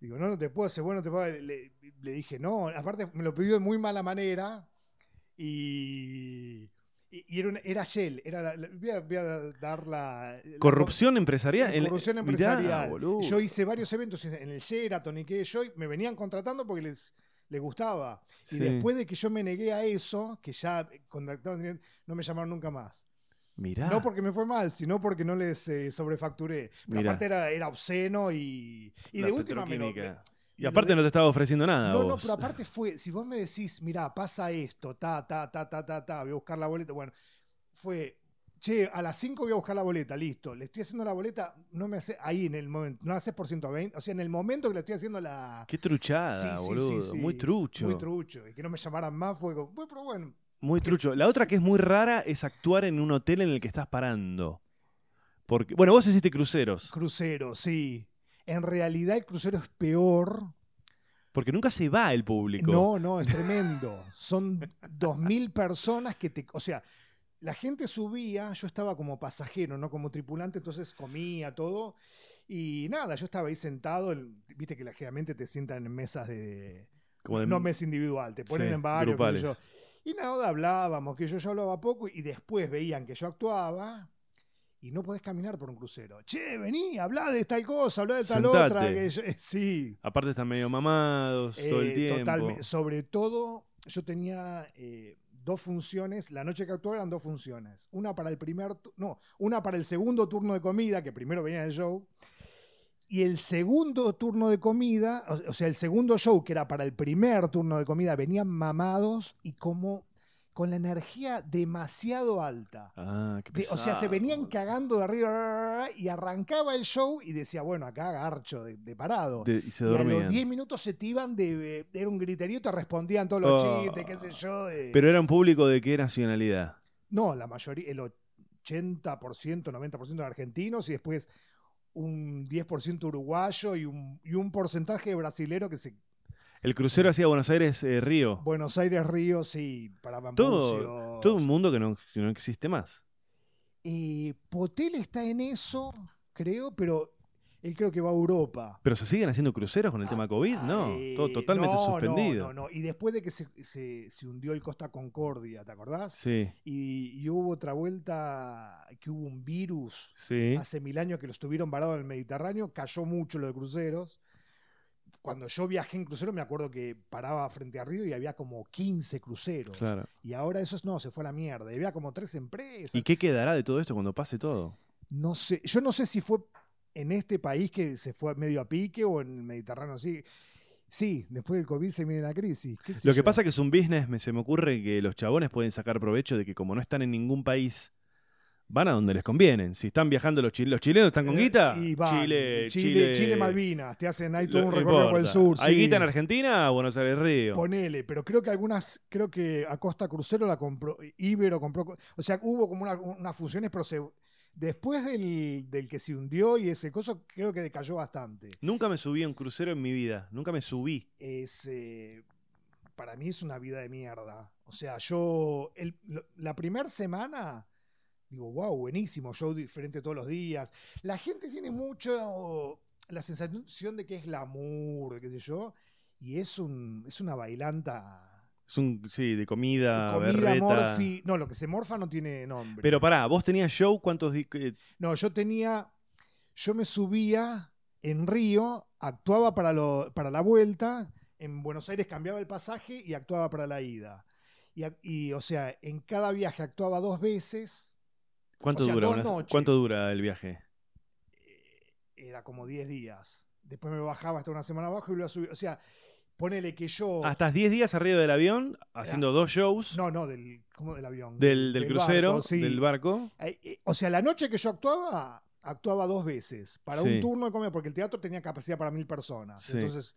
Digo, no, no te puedo hacer, bueno, te puedo. Le, le dije, no, aparte me lo pidió de muy mala manera y. Y, y era, una- era Shell, era la- la- voy, a, voy a dar la... la Corrupción empresarial. cor- corrupción Mirá, empresarial. boludo. yo hice varios eventos en el Sheraton y que yo, y me venían contratando porque les, les gustaba. Y Sí. después de que yo me negué a eso, que ya contactaban, no me llamaron nunca más. Mirá. No porque me fue mal, sino porque no les eh, sobrefacturé. Pero Mirá. aparte era, era obsceno y, y de última me lo. Y aparte de- no te estaba ofreciendo nada. No, no, vos. pero aparte fue, si vos me decís, mira, pasa esto, ta, ta, ta, ta, ta, ta, voy a buscar la boleta, bueno, fue, che, a las 5 voy a buscar la boleta, listo, le estoy haciendo la boleta, no me hace, ahí en el momento, no la haces por 120, o sea, en el momento que le estoy haciendo la... Qué truchada, Sí, sí, boludo. sí, Muy trucho. Muy trucho, y que no me llamaran más fue como, bueno, pero bueno, Muy trucho. La otra que es muy rara es actuar en un hotel en el que estás parando. Porque, bueno, vos hiciste cruceros. crucero, sí. En realidad el crucero es peor. Porque nunca se va el público. No, no, es tremendo. Son 2.000 personas que te... O sea, la gente subía, yo estaba como pasajero, no como tripulante, entonces comía todo. Y nada, yo estaba ahí sentado, en- viste que la- generalmente te sientan en mesas de... Como de- no mesa individual, te ponen Sí, en varios. Y nada, hablábamos, que yo, yo hablaba poco y después veían que yo actuaba y no podés caminar por un crucero. Che, vení, hablá de tal cosa, hablá de tal Sentate. otra. Que yo- sí, Aparte están medio mamados todo el eh, tiempo. totalme- Sobre todo, yo tenía eh, dos funciones. La noche que actuaba eran dos funciones. Una para el primer, no, una para el segundo turno de comida, que primero venía el show. Y el segundo turno de comida, o, o sea, el segundo show que era para el primer turno de comida, venían mamados y como con la energía demasiado alta. Ah, qué De- o sea, se venían cagando de arriba y arrancaba el show y decía, bueno, acá garcho de, de parado. De- y se Y a los 10 minutos se te iban de. Era un griterío, te respondían todos los Oh. chistes, qué sé yo. Pero era un público de qué nacionalidad. No, la mayoría, el 80%, 90% de argentinos y después un 10% uruguayo y un, y un porcentaje brasilero que se. El crucero hacia Buenos Aires, eh, Río. Buenos Aires, Río, sí, para Todo, todo un mundo que no, que no existe más. Eh, Potel está en eso, creo, pero él creo que va a Europa. Pero se siguen haciendo cruceros con el tema COVID, no. Eh, Todo totalmente no, suspendido. No, no, no. Y después de que se, se- se hundió el Costa Concordia, ¿te acordás? Sí, Y, y hubo otra vuelta que hubo un virus sí. hace mil años que lo estuvieron varados en el Mediterráneo, cayó mucho lo de cruceros. Cuando yo viajé en crucero me acuerdo que paraba frente a Río y había como 15 cruceros. Claro. Y ahora eso no, se fue a la mierda. Y había como tres empresas. ¿Y qué quedará de todo esto cuando pase todo? No sé, yo no sé si fue en este país que se fue medio a pique o en el Mediterráneo sí. Sí, después del COVID se viene la crisis. Lo que yo. pasa que es un business, me, se me ocurre que los chabones pueden sacar provecho de que como no están en ningún país, van a donde les convienen. Si están viajando los chilenos, los chilenos están con Eh, guita, y van. Chile, Chile, Chile, Malvinas, te hacen ahí todo un recorrido por el sur. ¿Hay sí. guita en Argentina? Buenos Aires Río. Ponele, pero creo que algunas, creo que Acosta Crucero la compró, Ibero compró, o sea, hubo como una- unas fusiones, pero se, después del, del que se hundió y ese coso, creo que decayó bastante. Nunca me subí a un crucero en mi vida. Nunca me subí. Es, eh, para mí es una vida de mierda. O sea, yo, el- la primera semana, digo, wow, buenísimo, show diferente todos los días. La gente tiene mucho la sensación de que es glamour, qué sé yo, y es, un, es una bailanta. Es un, sí, de comida, Comida, berreta. morfi. No, lo que se morfa no tiene nombre. Pero pará, vos tenías show, ¿cuántos No, yo tenía. Yo me subía en Río, actuaba para, lo, para la vuelta, en Buenos Aires cambiaba el pasaje y actuaba para la ida. Y, o sea, en cada viaje actuaba dos veces, ¿Cuánto O sea, dura? dos una- noches. ¿Cuánto dura el viaje? eh, era como 10 días. Después me bajaba hasta una semana abajo y volvía a subir. O sea, ponele que yo. Ah, estás 10 días arriba del avión haciendo dos shows No, no, del, ¿cómo del avión? del, del crucero, barco, sí. del barco. Eh, eh, O sea, la noche que yo actuaba, actuaba dos veces. Para Sí. un turno de comedia, porque el teatro tenía capacidad para mil personas. Sí. Entonces,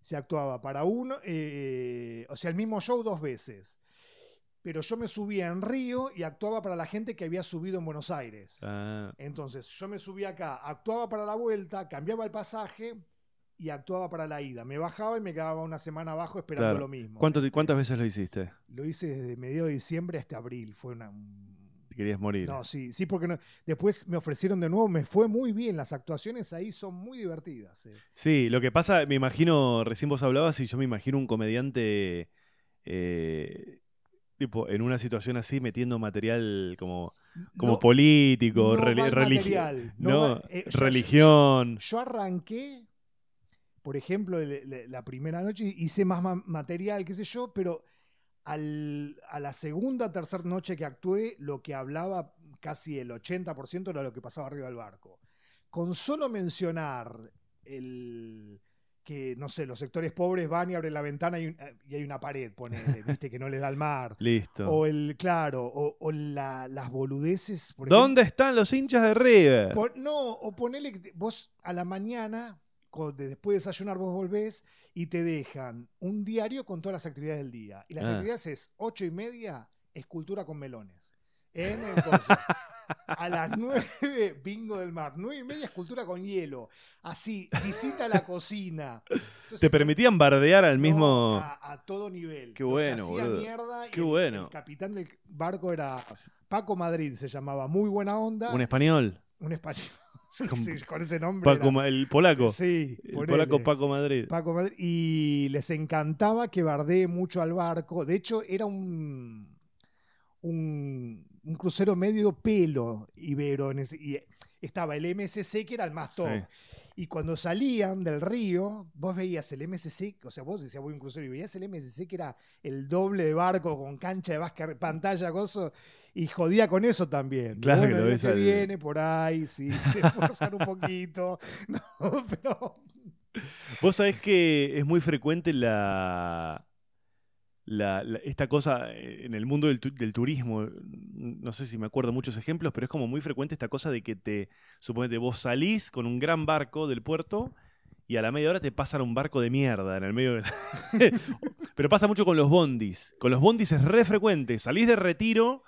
se actuaba para uno, eh, o sea, el mismo show dos veces. Pero yo me subía en Río y actuaba para la gente que había subido en Buenos Aires. Ah, Entonces yo me subía acá, actuaba para la vuelta, cambiaba el pasaje y actuaba para la ida. Me bajaba y me quedaba una semana abajo esperando Claro. lo mismo. ¿cuánto te- Este, ¿Cuántas veces lo hiciste? Lo hice desde mediados de diciembre hasta abril. Fue una... un- Te querías morir. No, sí, sí, porque no- después me ofrecieron de nuevo, me fue muy bien. Las actuaciones ahí son muy divertidas. eh. Sí, lo que pasa, me imagino, recién vos hablabas y yo me imagino un comediante eh, tipo en una situación así metiendo material como, como No- político, no reli- mal religi- material, no eh, yo- religión. Yo arranqué, por ejemplo, el- la primera noche hice más ma- material, qué sé yo, pero al- a la segunda, tercera noche que actué, lo que hablaba casi el 80% era lo que pasaba arriba del barco. Con solo mencionar el que, no sé, los sectores pobres van y abren la ventana y, un- y hay una pared, ponele, viste, que no les da el mar. Listo. O el, claro, o, o la- las boludeces. Por ¿Dónde están los hinchas de River? Pon- no, o ponele que vos a la mañana, después de desayunar, vos volvés y te dejan un diario con todas las actividades del día. Y las Ah. actividades es ocho y media, escultura con melones. En el. A las nueve, bingo del mar. Nueve y media, escultura con hielo. Así, visita la cocina. Entonces, Te permitían bardear al mismo. a, a todo nivel. Qué bueno, hacía y Qué el- bueno. El capitán del barco era Paco Madrid, se llamaba. Muy buena onda. Un español. Un español. Sí, Con- sí, con ese nombre. Paco era- el polaco. Sí, el ponele. polaco Paco Madrid. Paco Madrid. Y les encantaba que bardee mucho al barco. De hecho, era un, un, un crucero medio pelo ibero. en ese- y estaba el MSC, que era el más top. Sí. Y cuando salían del río, vos veías el MSC, o sea, vos decías voy a un crucero y veías el MSC que era el doble de barco con cancha de básquet, pantalla, gozo, y jodía con eso también. Claro Bueno, que lo el ves que al- viene por ahí, sí, se esforzan un poquito. No, pero Vos sabés que es muy frecuente la, la- la- esta cosa eh, en el mundo del, tu- del turismo. No sé si me acuerdo muchos ejemplos, pero es como muy frecuente esta cosa de que te, suponete, vos salís con un gran barco del puerto y a la media hora te pasan un barco de mierda en el medio del... pero pasa mucho con los bondis. Con los bondis es re frecuente. Salís de retiro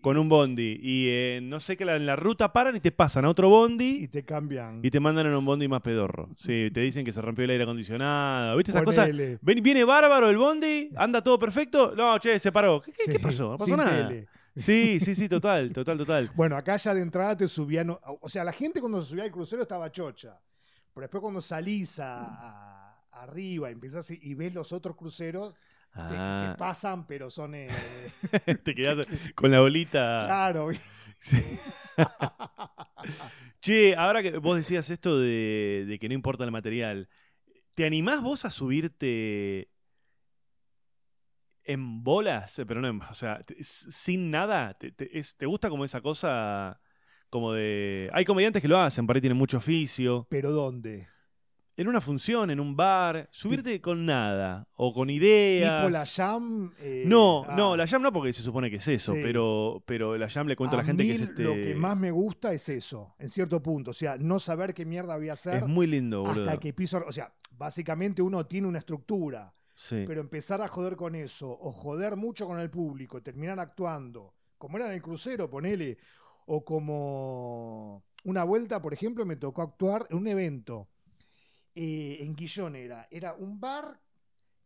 con un bondi y eh, no sé que la- en la ruta paran y te pasan a otro bondi y te cambian. y te mandan en un bondi más pedorro. Sí, te dicen que se rompió el aire acondicionado. ¿Viste esas cosas? Ponele. Ven- viene bárbaro el bondi, anda todo perfecto. No, che, se paró. ¿Qué, qué- Sí, qué pasó? No pasó nada. tele. Sí, sí, sí, total, total, total. Bueno, acá ya de entrada te subían. O sea, la gente cuando se subía al crucero estaba chocha. Pero después cuando salís a, a- arriba y empezás y ves los otros cruceros, Ah, pasan, pero son. eh, te quedás con la bolita. claro. Sí. Che, ahora que vos decías esto de, de que no importa el material, ¿te animás vos a subirte en bolas? Eh, Pero no, en- o sea, sin nada. ¿Te, te- es- ¿te gusta como esa cosa como de... Hay comediantes que lo hacen, por ahí tienen mucho oficio. ¿Pero dónde? En una función, en un bar, subirte con nada o con ideas. Tipo la jam. eh, No, ah, no, la jam no porque se supone que es eso, Sí. pero, pero la jam le cuento a la gente mí que es este... Lo que más me gusta es eso, en cierto punto. O sea, no saber qué mierda voy a hacer Es muy lindo, boludo. hasta que piso. O sea, básicamente uno tiene una estructura. Sí. Pero empezar a joder con eso, o joder mucho con el público, terminar actuando, como era en el crucero, ponele, o como una vuelta, por ejemplo, me tocó actuar en un evento eh, en Guillón era, era un bar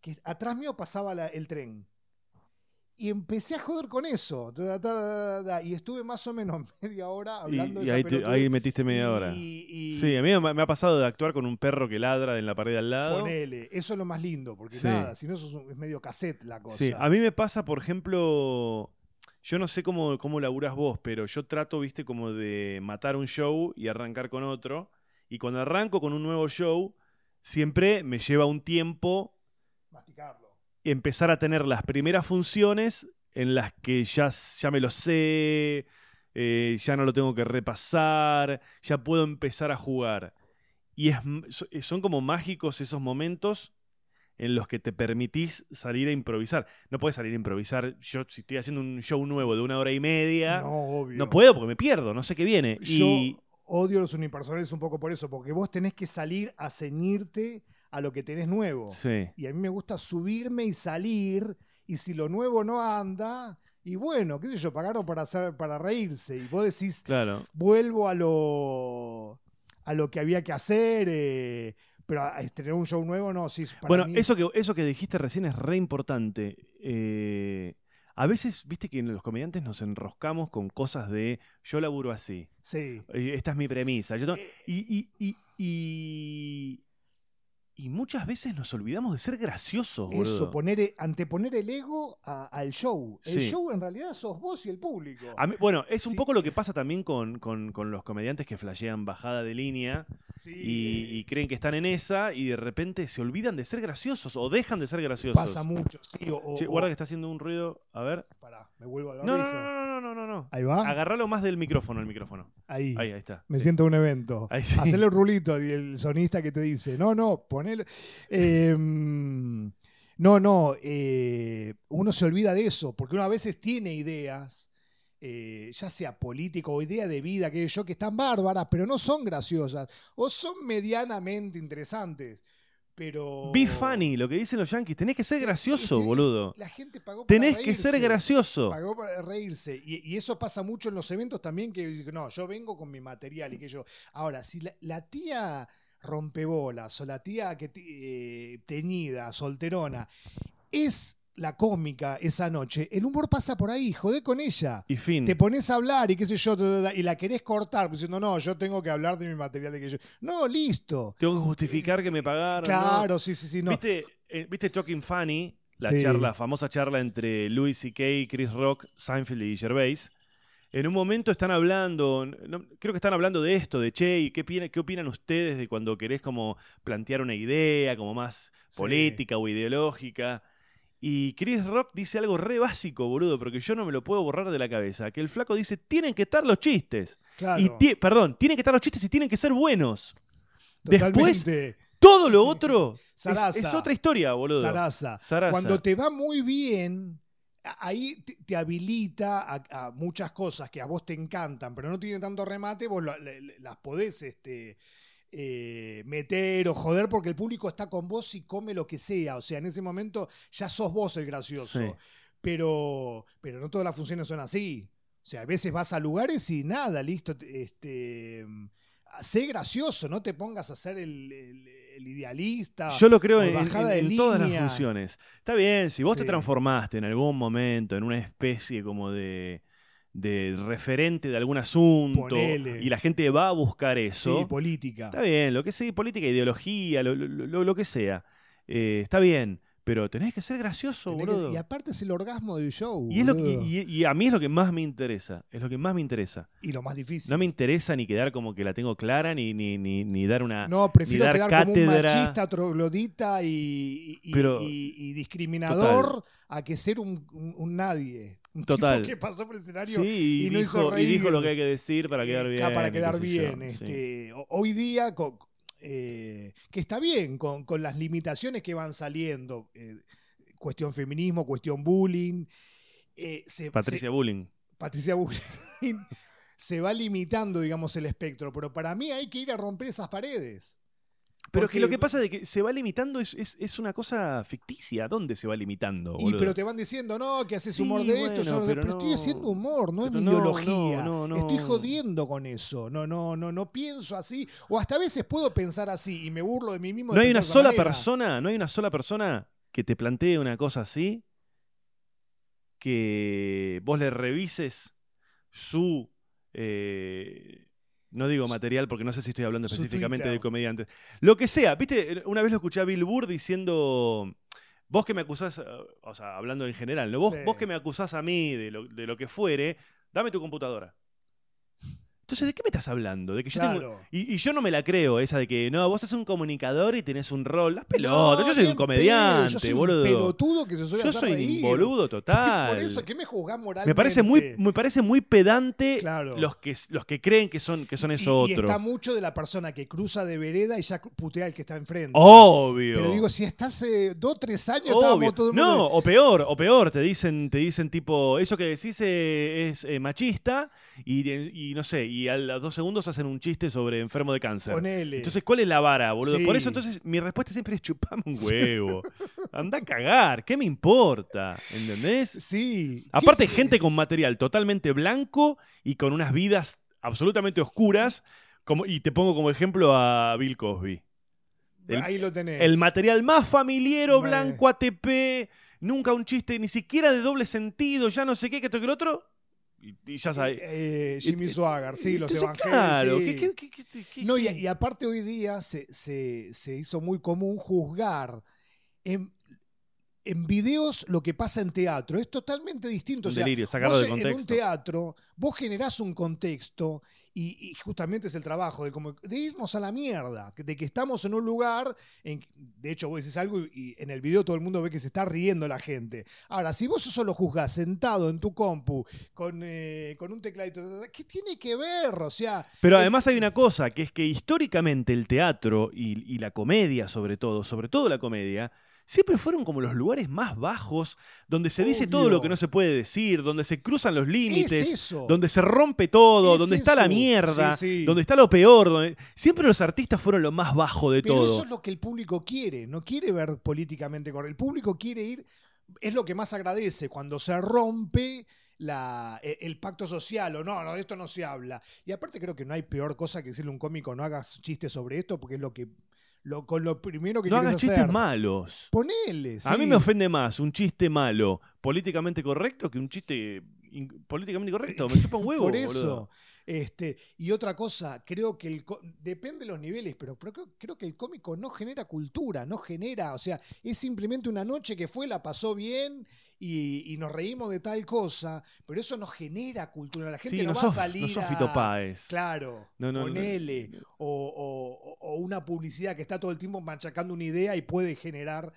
que atrás mío pasaba la- el tren. Y empecé a joder con eso. ta, ta, y estuve más o menos media hora hablando y, de y ahí, te- metiste media Y- hora. Sí, a mí me, me ha pasado de actuar con un perro que ladra en la pared al lado. Ponele, eso es lo más lindo, porque Sí. nada, si no eso es, medio cassette la cosa. Sí, a mí me pasa, por ejemplo, yo no sé cómo, cómo laburas vos, pero yo trato, viste, como de matar un show y arrancar con otro. Y cuando arranco con un nuevo show, siempre me lleva un tiempo Masticarlo. empezar a tener las primeras funciones en las que ya, ya me lo sé, eh, ya no lo tengo que repasar, ya puedo empezar a jugar. Y es, eh, son como mágicos esos momentos en los que te permitís salir a improvisar. No puedes salir a improvisar. Yo, si estoy haciendo un show nuevo de una hora y media, No, no, puedo porque me pierdo, no sé qué viene. Yo Y odio los unipersonales un poco por eso, porque vos tenés que salir a ceñirte a lo que tenés nuevo. sí. Y a mí me gusta subirme y salir, y si lo nuevo no anda, Y bueno, qué sé yo, pagaron para hacer, para reírse. Y vos decís, Claro. vuelvo a lo a lo que había que hacer, eh, pero a estrenar un show nuevo, no, sí. para Bueno, mí- eso que, eso que dijiste recién es re importante. Eh, a veces, viste que los comediantes nos enroscamos con cosas de yo laburo así. Sí. eh, Esta es mi premisa. yo Eh, y, y, y, y, y muchas veces nos olvidamos de ser graciosos, boludo. Eso, poner, e- anteponer el ego a- al show. El Sí. show en realidad sos vos y el público. A mí- bueno, es un Sí. poco lo que pasa también con, con- con los comediantes que flashean bajada de línea Sí, y, y creen que están en esa y de repente se olvidan de ser graciosos o dejan de ser graciosos. pasa mucho, sí. O, guarda que está haciendo un ruido. A ver. Pará, me vuelvo a No, no, no, no, no, no, no, no. Ahí va. Agarralo más del micrófono, el micrófono. Ahí. Ahí, ahí está. Me siento un evento. Hacerle un rulito y el sonista que te dice, no, no, Eh, no, no, eh, uno se olvida de eso, porque uno a veces tiene ideas, eh, ya sea político o idea de vida, que yo, que están bárbaras, pero no son graciosas, o son medianamente interesantes, pero... Be funny, lo que dicen los yankees. Tenés que ser gracioso, boludo. La gente pagó para Tenés que ser reírse. gracioso. Pagó para reírse. Y, y eso pasa mucho en los eventos también, que no, yo vengo con mi material y que yo. Ahora, si la, la tía rompebolas o la tía que eh, teñida, solterona, es la cómica esa noche, el humor pasa por ahí, jodé con ella. Y fin. Te pones a hablar y qué sé yo, y la querés cortar, diciendo, no, yo tengo que hablar de mi material de que yo. No, listo. Tengo que justificar que me pagaron. ¿no? Claro, sí, sí, sí. No. ¿Viste, eh, ¿Viste Talking Funny? La Sí. charla, famosa charla entre Louis C.K., Chris Rock, Seinfeld y Gervais. En un momento están hablando, no- creo que están hablando de esto, de che, ¿y ¿qué, opina- ¿qué opinan ustedes de cuando querés como plantear una idea, como más Sí. política o ideológica? Y Chris Rock dice algo re básico, boludo, porque yo no me lo puedo borrar de la cabeza. Que el flaco dice, tienen que estar los chistes. Claro, Y ti- perdón, tienen que estar los chistes y tienen que ser buenos. Después, totalmente. todo lo otro es, es otra historia, boludo. Sarasa. Sarasa. Cuando te va muy bien, ahí te, te habilita a, a muchas cosas que a vos te encantan, pero no tienen tanto remate, vos la- la- las podés este, eh, meter o joder porque el público está con vos y come lo que sea. O sea, en ese momento ya sos vos el gracioso. Sí. Pero, pero no todas las funciones son así. O sea, a veces vas a lugares y nada, listo. Este, sé gracioso, no te pongas a el, el- el idealista. Yo lo creo en, todas las funciones. Está bien, si vos te transformaste en algún momento en una especie como de, de referente de algún asunto Ponele. y la gente va a buscar eso, Sí, política. está bien, lo que sea, política, ideología, lo, lo- lo- lo que sea. Eh, está bien, pero tenés que ser gracioso, Tenés que- boludo. y aparte es el orgasmo del show. Y, es lo que- boludo. y- y a mí es lo que más me interesa. Es lo que más me interesa. Y lo más difícil. No me interesa ni quedar como que la tengo clara, ni, ni, ni, ni dar una. No, prefiero dar quedar como un cátedra. machista, troglodita y, y- Pero- discriminador a que ser un, un- un nadie. Un Total. tipo que pasó por el escenario Sí, y, y no hizo dijo, y dijo reír. lo que hay que decir para quedar eh, bien. para quedar yo, bien. sí. Este, ho- Hoy día, co- eh, que está bien, con, con las limitaciones que van saliendo, eh, cuestión feminismo, cuestión bullying. eh, se- Patricia Bullying. Patricia Bullying se va limitando, digamos, el espectro, pero para mí hay que ir a romper esas paredes. Pero Porque- que lo que pasa de que se va limitando es, es, es una cosa ficticia. ¿Dónde se va limitando? Y boludo? pero te van diciendo, no, que haces Sí, humor de esto, bueno, pero estoy haciendo humor, no es mi no, ideología. no, Estoy jodiendo con eso. No, no, no, no pienso así. O hasta a veces puedo pensar así y me burlo de mí mismo. de no hay una sola manera. persona, no hay una sola persona que te plantee una cosa así que vos le revises su eh, no digo material porque no sé si estoy hablando Su específicamente Twitter. de comediantes. Lo que sea, viste, una vez lo escuché a Bill Burr diciendo vos que me acusás, o sea, hablando en general, ¿no? vos, Sí. vos que me acusás a mí de lo, de lo que fuere, dame tu computadora. Entonces, ¿de qué me estás hablando? De que yo tengo- y, y yo no me la creo, esa de que no, vos sos un comunicador y tenés un rol. Las pelotas, No, yo soy un comediante, yo soy boludo. Un pelotudo que se suele yo hacer soy un boludo total. Por eso, ¿qué me juzgás moralmente? me parece muy, me parece muy pedante Claro. los, que, los que creen que son, que son Y- eso y, otro. está mucho de la persona que cruza de vereda y ya putea al que está enfrente. Obvio. Pero digo, si hasta hace dos, tres años Obvio. todo el mundo... No, o peor, o peor, te dicen, te dicen tipo, eso que decís eh, es eh, machista y, y no sé, y y a los dos segundos hacen un chiste sobre enfermo de cáncer. Ponele. Entonces, ¿cuál es la vara, boludo? Sí. Por eso, entonces, mi respuesta siempre es chupame un huevo. Anda a cagar, ¿qué me importa? ¿Entendés? sí. Aparte, gente con material totalmente blanco y con unas vidas absolutamente oscuras. Como, y te pongo como ejemplo a Bill Cosby. el- Ahí lo tenés. El material más familiero, Me- blanco, ATP, nunca un chiste ni siquiera de doble sentido, ya no sé qué, que esto que lo otro. Y, y ya sabes. Eh, Jimmy Eh, Swagger, sí, los Entonces, evangelios. Claro, sí. ¿qué- qué- qué- qué- qué- No, y, aparte hoy día se, se- se hizo muy común juzgar en, en videos lo que pasa en teatro. Es totalmente distinto. Un o sea, delirio, vos de En un contexto. teatro, vos generás un contexto y, y justamente es el trabajo de, como, de irnos a la mierda, de que estamos en un lugar, en, de hecho vos decís algo y, y en el video todo el mundo ve que se está riendo la gente. Ahora, si vos eso lo juzgás sentado en tu compu con, eh, con un tecladito, ¿qué tiene que ver? O sea, Pero es- además hay una cosa, que es que históricamente el teatro y, y la comedia, sobre todo, sobre todo la comedia, siempre fueron como los lugares más bajos, donde se dice todo lo que no se puede decir, donde se cruzan los es límites, donde se rompe todo, Es donde está la mierda, Sí, sí. donde está lo peor. donde- Siempre los artistas fueron lo más bajo de Pero todo. eso es lo que el público quiere, no quiere ver políticamente correcto. El público quiere ir, es lo que más agradece, cuando se rompe la, e- el pacto social o no, no, de esto no se habla. Y aparte creo que no hay peor cosa que decirle a un cómico no hagas chistes sobre esto, porque es lo que, lo, con lo primero que No hagas chistes malos. Ponele. A mí me ofende más un chiste malo políticamente correcto que un chiste políticamente correcto. Me chupa un huevo. Por eso. boludo. Este, y otra cosa, creo que el depende de los niveles, pero, pero creo, creo que el cómico no genera cultura, no genera, o sea, es simplemente una noche que fue, la pasó bien y, y nos reímos de tal cosa, pero eso no genera cultura. La gente Sí, no, no va a salir. no sos. Claro, No, no, no. ponele. O, o- o una publicidad que está todo el tiempo machacando una idea y puede generar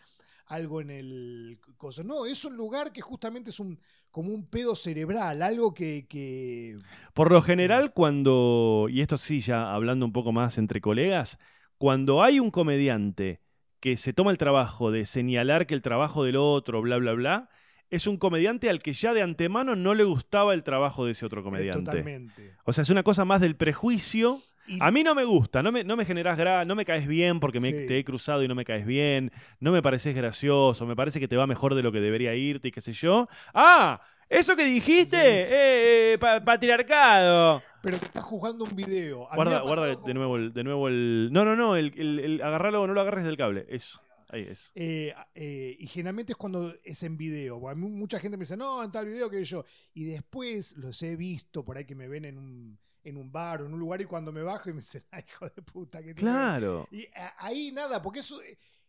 algo en el coso. No, es un lugar que justamente es un como un pedo cerebral, algo que, que Por lo general, cuando, y esto sí, ya hablando un poco más entre colegas, cuando hay un comediante que se toma el trabajo de señalar que el trabajo del otro, bla, bla, bla, es un comediante al que ya de antemano no le gustaba el trabajo de ese otro eh, comediante. totalmente. O sea, es una cosa más del prejuicio. Y- A mí no me gusta, no me, no me generás gra no me caes bien porque me, Sí. te he cruzado y no me caes bien, no me pareces gracioso, me parece que te va mejor de lo que debería irte y qué sé yo. ¡Ah! Eso que dijiste, eh, eh, pa- patriarcado. pero te estás jugando un video. A Guarda, guarda de nuevo el, de nuevo el. No, no, no, el, el, el agarralo, no lo agarres del cable. Eso. Ahí es. Eh, eh, y generalmente es cuando es en video. porque mucha gente me dice, no, en tal video que yo. Y después los he visto por ahí que me ven en un, en un bar o en un lugar y cuando me bajo y me dicen, ay, hijo de puta, que Claro. Y a- ahí nada, porque eso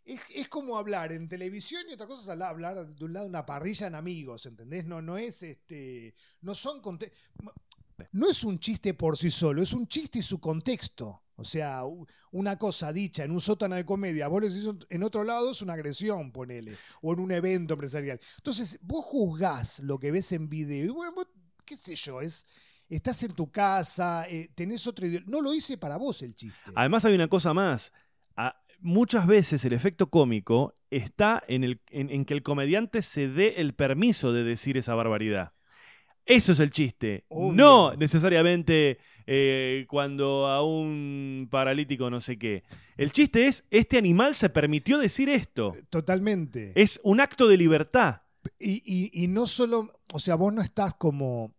es, es como hablar en televisión y otra cosa es hablar- de un lado una parrilla en amigos, ¿entendés? No, no es este. No son. No es un chiste por sí solo, es un chiste y su contexto. O sea, una cosa dicha en un sótano de comedia, vos lo decís en otro lado, es una agresión, ponele, o en un evento empresarial. Entonces, vos juzgás lo que ves en video, y bueno, vos, qué sé yo, es. Estás en tu casa, eh, tenés otro. No lo hice para vos el chiste. Además, hay una cosa más. Muchas veces el efecto cómico está en, el, en que el comediante se dé el permiso de decir esa barbaridad. Eso es el chiste. Obvio. No necesariamente eh, cuando a un paralítico no sé qué. El chiste es, este animal se permitió decir esto. Totalmente. Es un acto de libertad. Y, y- y no solo, o sea, vos no estás como...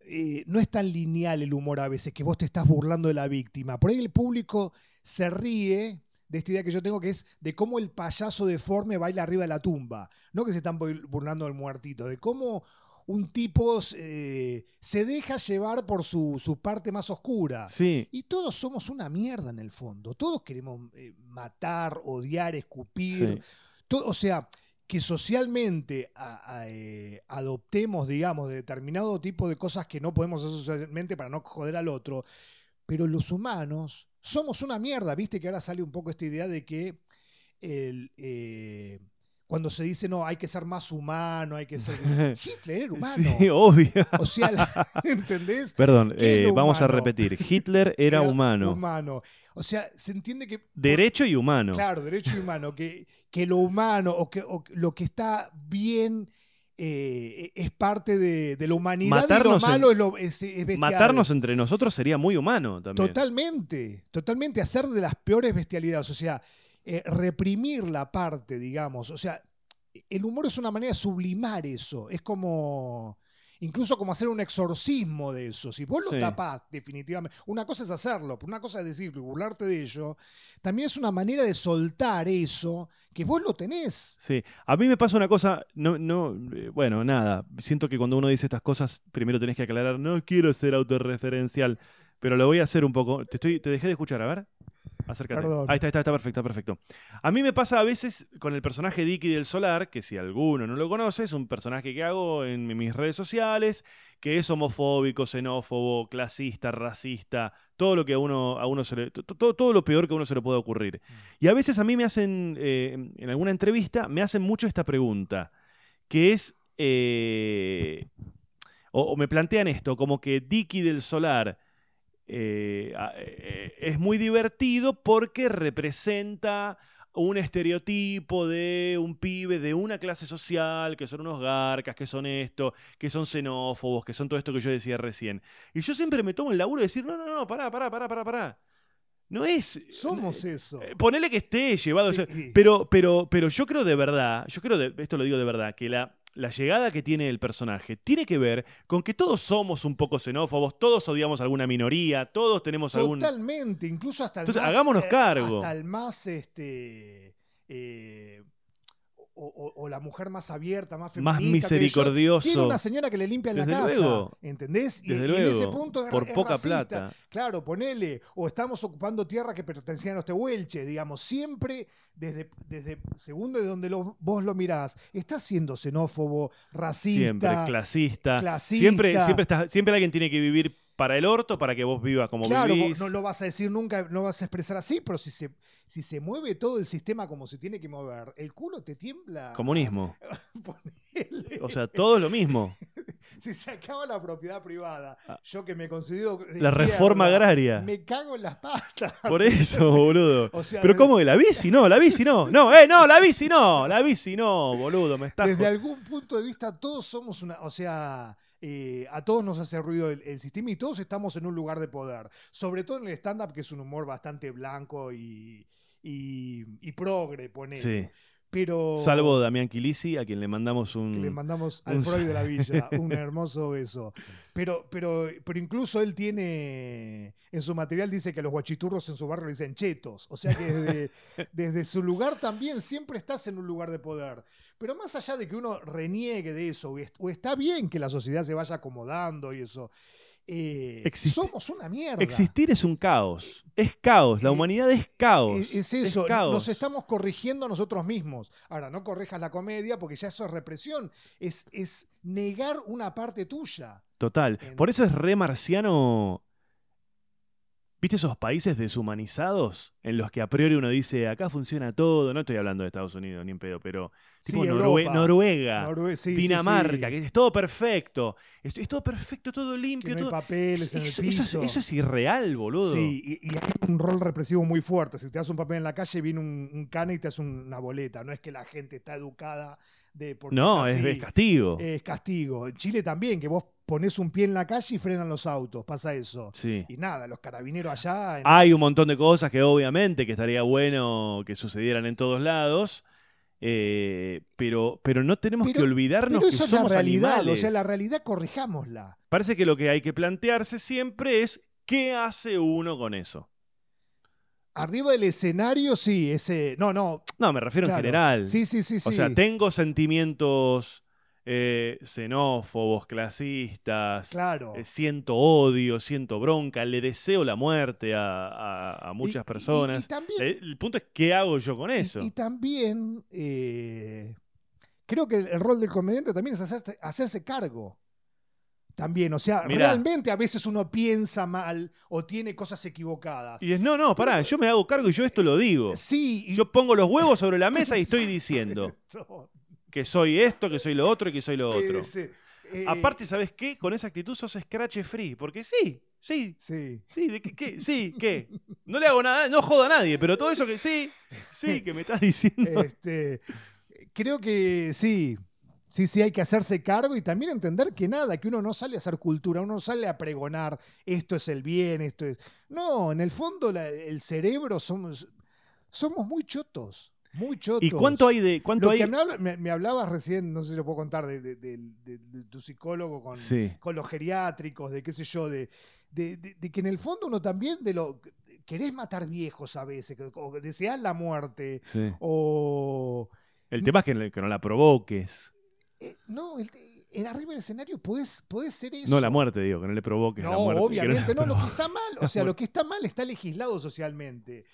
eh, no es tan lineal el humor a veces, que vos te estás burlando de la víctima. Por ahí el público se ríe de esta idea que yo tengo, que es de cómo el payaso deforme baila arriba de la tumba. No que se están bur- burlando del muertito, de cómo un tipo eh, se deja llevar por su, su parte más oscura. Sí. Y todos somos una mierda en el fondo. Todos queremos eh, matar, odiar, escupir. sí. To- o sea, que socialmente a- a, eh, adoptemos, digamos, determinado tipo de cosas que no podemos hacer socialmente para no joder al otro. Pero los humanos somos una mierda. Viste que ahora sale un poco esta idea de que el, cuando se dice no, hay que ser más humano, hay que ser. Hitler era humano. Sí, obvio. O sea, la- ¿entendés? Perdón, ¿Qué es eh, vamos a repetir. Hitler era, humano. Humano. O sea, se entiende que. Derecho y humano. Claro, derecho y humano. Que, que lo humano o que o lo que está bien eh, es parte de, de la humanidad Matarnos y lo malo en- es, lo, es- es bestial. Matarnos entre nosotros sería muy humano también. Totalmente, totalmente hacer de las peores bestialidades, o sea, eh, reprimir la parte, digamos, o sea, el humor es una manera de sublimar eso, es como, incluso como hacer un exorcismo de eso, si vos lo Sí. tapás definitivamente, una cosa es hacerlo, pero una cosa es decirlo y burlarte de ello, también es una manera de soltar eso, que vos lo tenés. Sí, a mí me pasa una cosa, no, no, eh, bueno, nada, siento que cuando uno dice estas cosas, primero tenés que aclarar, no quiero ser autorreferencial, pero lo voy a hacer un poco. Te, estoy, te dejé de escuchar, a ver. Acércate. Perdón. Ahí está, está, está perfecto, perfecto. A mí me pasa a veces con el personaje Dicky del Solar, que si alguno no lo conoce, es un personaje que hago en mis redes sociales, que es homofóbico, xenófobo, clasista, racista, todo lo que a uno, a uno se le, to- todo, todo lo peor que a uno se le puede ocurrir. Y a veces a mí me hacen, eh, en alguna entrevista, me hacen mucho esta pregunta, que es, eh, o, o me plantean esto, como que Dicky del Solar eh, a- eh, es muy divertido porque representa un estereotipo de un pibe de una clase social, que son unos garcas, que son esto, que son xenófobos, que son todo esto que yo decía recién. Y yo siempre me tomo el laburo de decir, no, no, no, pará, pará, pará, pará, pará. No es... Somos eso. eh, Ponele que esté llevado. o sea, Sí. pero, pero, pero yo creo de verdad, yo creo de, esto lo digo de verdad, que la, la llegada que tiene el personaje tiene que ver con que todos somos un poco xenófobos, todos odiamos a alguna minoría, todos tenemos algún. Totalmente, incluso hasta el Entonces, más, hagámonos eh, cargo. Hasta el más este eh, o, la mujer más abierta, más feminista. Más misericordioso. Tiene una señora que le limpia en la casa. luego. ¿Entendés? Y, Desde y en ese luego, punto es, por es poca racista. plata. Claro, ponele. O estamos ocupando tierra que pertenecían a los tehuelches, digamos. Siempre, desde, desde segundo de donde lo- vos lo mirás, está siendo xenófobo, racista. Siempre clasista. clasista. Siempre, siempre, siempre alguien tiene que vivir para el orto para que vos vivas como Claro, vivís. vos no lo vas a decir nunca, no vas a expresar así, pero si se, si se mueve todo el sistema como se tiene que mover, el culo te tiembla. Comunismo. Ponele. O sea, todo es lo mismo. si se acaba la propiedad privada, Ah. yo que me considero. de La reforma agraria. Me cago en las patas. Por eso, boludo. O sea, Pero desde- ¿cómo que la bici? No, la bici no. No, eh, no, la bici no. La bici no, boludo. Me estás Desde algún punto de vista, todos somos una. O sea. eh, a todos nos hace ruido el, el sistema y todos estamos en un lugar de poder. Sobre todo en el stand-up, que es un humor bastante blanco y, y, y progre, ponele. Sí. Pero. Salvo Damián Quilisi, a quien le mandamos un. que le mandamos al un- Freud de la Villa, un hermoso beso. Pero, pero, pero incluso él tiene, en su material dice que a los guachiturros en su barrio le dicen chetos. O sea que desde, desde su lugar también siempre estás en un lugar de poder. Pero más allá de que uno reniegue de eso, o está bien que la sociedad se vaya acomodando y eso, eh, somos una mierda. Existir es un caos. Es caos. La Eh, humanidad es caos. Es, es eso, caos. nos estamos corrigiendo a nosotros mismos. Ahora, no corrijas la comedia porque ya eso es represión, es, es negar una parte tuya. Total. Por eso es re marciano. ¿Viste esos países deshumanizados en los que a priori uno dice acá funciona todo? No estoy hablando de Estados Unidos ni en pedo, pero tipo Sí, Norue- Europa. Noruega, Norue- sí, sí, Dinamarca, sí. que es todo perfecto. Es, es todo perfecto, todo Que limpio. hay todo- papeles en el eso, piso. eso es, eso es irreal, boludo. Sí, y, y hay un rol represivo muy fuerte. Si te das un papel en la calle, viene un, un cana y te hace una boleta. No es que la gente está educada de porque no, es, así. es castigo. Es castigo. En Chile también, que vos pones un pie en la calle y frenan los autos. Pasa eso. sí. Y nada, los carabineros allá. en- Hay un montón de cosas que obviamente que estaría bueno que sucedieran en todos lados, eh, pero, pero no tenemos Pero- que olvidarnos pero que eso es la somos realidad. animales. O sea, la realidad corrijámosla. Parece que lo que hay que plantearse siempre es qué hace uno con eso. Arriba del escenario, sí, ese. No, no. No, me refiero claro. en general. Sí, sí, sí, sí. O sea, tengo sentimientos eh, xenófobos, clasistas, Claro. eh, siento odio, siento bronca, le deseo la muerte a, a- a muchas Y- personas. y también- Eh, el punto es qué hago yo con eso. Y, también eh, creo que el rol del comediante también es hacerse, hacerse cargo. También, o sea, Mirá. realmente a veces uno piensa mal o tiene cosas equivocadas. Y es, no, no, pará, yo me hago cargo y yo esto lo digo. Sí, Yo pongo los huevos sobre la mesa y estoy diciendo que soy esto, que soy lo otro y que soy lo otro. ese, eh, Aparte, ¿sabes qué? Con esa actitud sos scratch free, porque sí, sí, Sí. sí, ¿de qué, qué? Sí, ¿qué? No le hago nada, no jodo a nadie, pero todo eso que sí, sí, que me estás diciendo. Este, creo que sí. Sí, sí, hay que hacerse cargo y también entender que nada, que uno no sale a hacer cultura, uno no sale a pregonar esto es el bien, esto es. No, en el fondo la- el cerebro somos, somos muy chotos, muy chotos. ¿Y cuánto hay de. cuánto Lo hay? que me, habla- me- me hablabas recién, no sé si lo puedo contar, de, de- de- de- de tu psicólogo con, Sí. con los geriátricos, de qué sé yo, de, de- que en el fondo uno también de lo querés matar viejos a veces, o deseás la muerte, sí. o El tema es que, que no la provoques. Eh, no, el, arriba del escenario podés, podés ser eso. No la muerte, digo, que no le provoques la No, muerte. que obviamente, la no, lo que está mal, o sea, lo que está mal está legislado socialmente.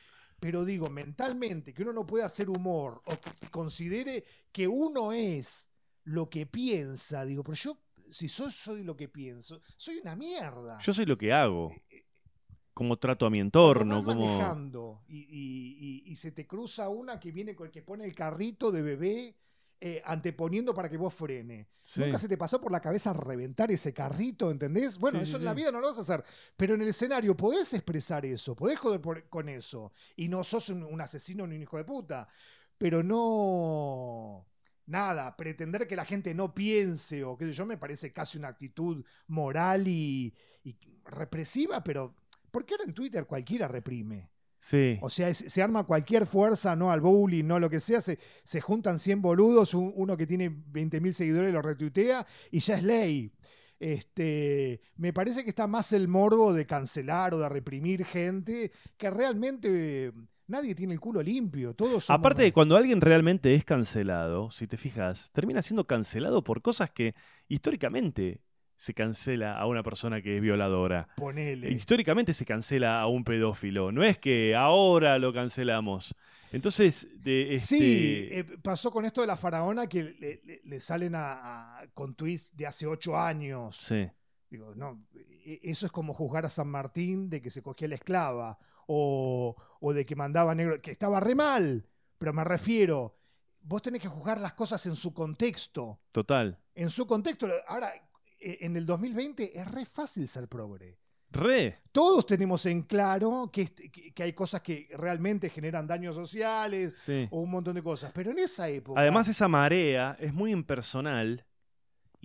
Pero digo, mentalmente, que uno no pueda hacer humor o que se considere que uno es lo que piensa, digo, pero yo, si yo soy lo que pienso, soy una mierda. Yo sé lo que hago. Eh, eh, Cómo trato a mi entorno. Cómo... manejando y, y- y- y se te cruza una que viene con que pone el carrito de bebé eh, anteponiendo para que vos frene. Sí. Nunca se te pasó por la cabeza reventar ese carrito, ¿entendés? Bueno, Sí, eso sí, en la vida no lo vas a hacer. Pero en el escenario podés expresar eso, podés joder por- con eso. Y no sos un, un asesino ni un hijo de puta. Pero no. Nada, pretender que la gente no piense o qué sé yo, me parece casi una actitud moral y, y represiva, pero. ¿Por qué ahora en Twitter cualquiera reprime? Sí. O sea, es- se arma cualquier fuerza, no al bullying, no lo que sea, se, se juntan 100 boludos, un- uno que tiene 20.000 seguidores lo retuitea y ya es ley. Este, me parece que está más el morbo de cancelar o de reprimir gente que realmente eh, nadie tiene el culo limpio. Todos somos- Aparte de cuando alguien realmente es cancelado, si te fijas, termina siendo cancelado por cosas que históricamente se cancela a una persona que es violadora. Ponele. Históricamente se cancela a un pedófilo. No es que ahora lo cancelamos. Entonces, de, este, Sí, eh, pasó con esto de la faraona que le, le- le salen a, a- con tweets de hace ocho años. sí. Digo, no, e- eso es como juzgar a San Martín de que se cogía la esclava o, o de que mandaba negro, que estaba re mal, pero me refiero, vos tenés que juzgar las cosas en su contexto. Total. En su contexto, ahora, en el 2020 es re fácil ser progre. Re. Todos tenemos en claro que, hay cosas que realmente generan daños sociales Sí. o un montón de cosas, pero en esa época... Además, esa marea es muy impersonal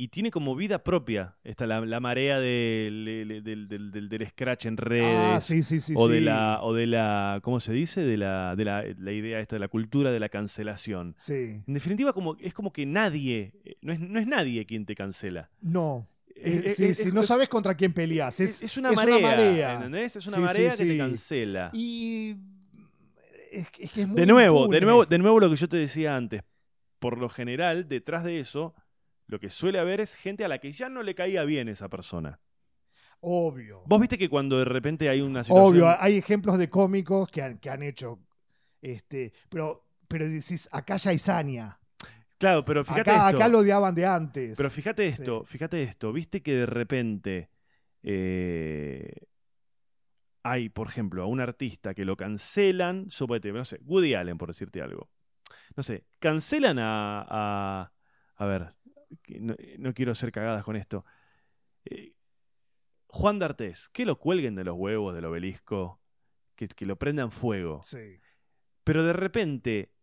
y tiene como vida propia. Está la, la marea del, del, del- del- scratch en redes. ah, sí, sí, sí, o de la, o de la, ¿cómo se dice? De la, de la, la idea esta de la cultura de la cancelación. Sí, En definitiva, como, es como que nadie, eh, no es, no es nadie quien te cancela. no. Eh, sí, sí, es- no sabes contra quién peleas. Es, es, una es marea, marea. ¿entendés? Es una marea que te cancela. Y es, que- es que es muy De nuevo, impune. de nuevo, de nuevo lo que yo te decía antes. Por lo general, detrás de eso, lo que suele haber es gente a la que ya no le caía bien esa persona. Obvio. Vos viste que cuando de repente hay una situación. Obvio, hay ejemplos de cómicos que han, que han hecho. Este, pero, pero decís, acá ya hay saña. Claro, pero fíjate Acá, esto. acá lo odiaban de antes. Pero fíjate esto, fíjate esto. Viste que de repente eh, hay, por ejemplo, a un artista que lo cancelan, suponete, no sé, Woody Allen, por decirte algo. No sé, cancelan a. a, a ver, no, no quiero hacer cagadas con esto. Eh, Juan D'Artés, que lo cuelguen de los huevos del obelisco, que, que lo prendan fuego. Sí. Pero de repente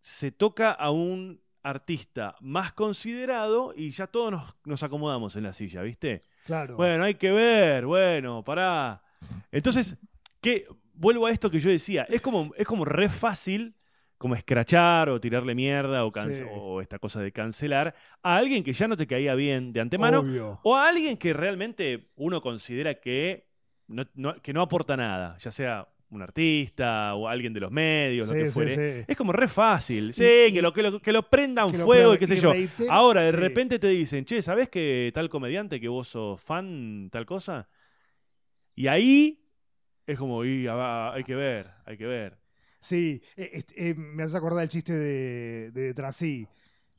se toca a un artista más considerado y ya todos nos, nos acomodamos en la silla, ¿viste? Claro. Bueno, hay que ver, bueno, pará. Entonces, ¿qué? vuelvo a esto que yo decía, es como, es como re fácil como escrachar o tirarle mierda o, cance- Sí. o esta cosa de cancelar a alguien que ya no te caía bien de antemano Obvio. o a alguien que realmente uno considera que no, no- que no aporta nada, ya sea un artista o alguien de los medios, Sí, lo que fuere. sí. Es como re fácil. Sí, Y- que, lo, que, lo, que lo prendan Que lo fuego y qué sé yo. reitero- Ahora, de repente te dicen, che, ¿sabés que tal comediante que vos sos fan, tal cosa? Y ahí es como, y, ah, hay que ver, hay que ver. Sí, eh, eh, me hace acordar el chiste de, de Trasí.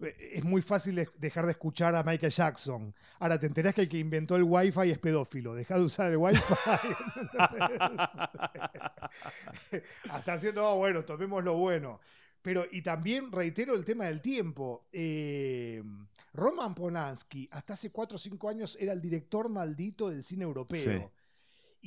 Eh, Es muy fácil de- dejar de escuchar a Michael Jackson. Ahora te enterás que el que inventó el Wi-Fi es pedófilo. Deja de usar el Wi-Fi. Hasta haciendo, no, bueno, tomemos lo bueno. Pero, y también reitero el tema del tiempo. Eh, Roman Polanski, hasta hace 4 o 5 años, era el director maldito del cine europeo.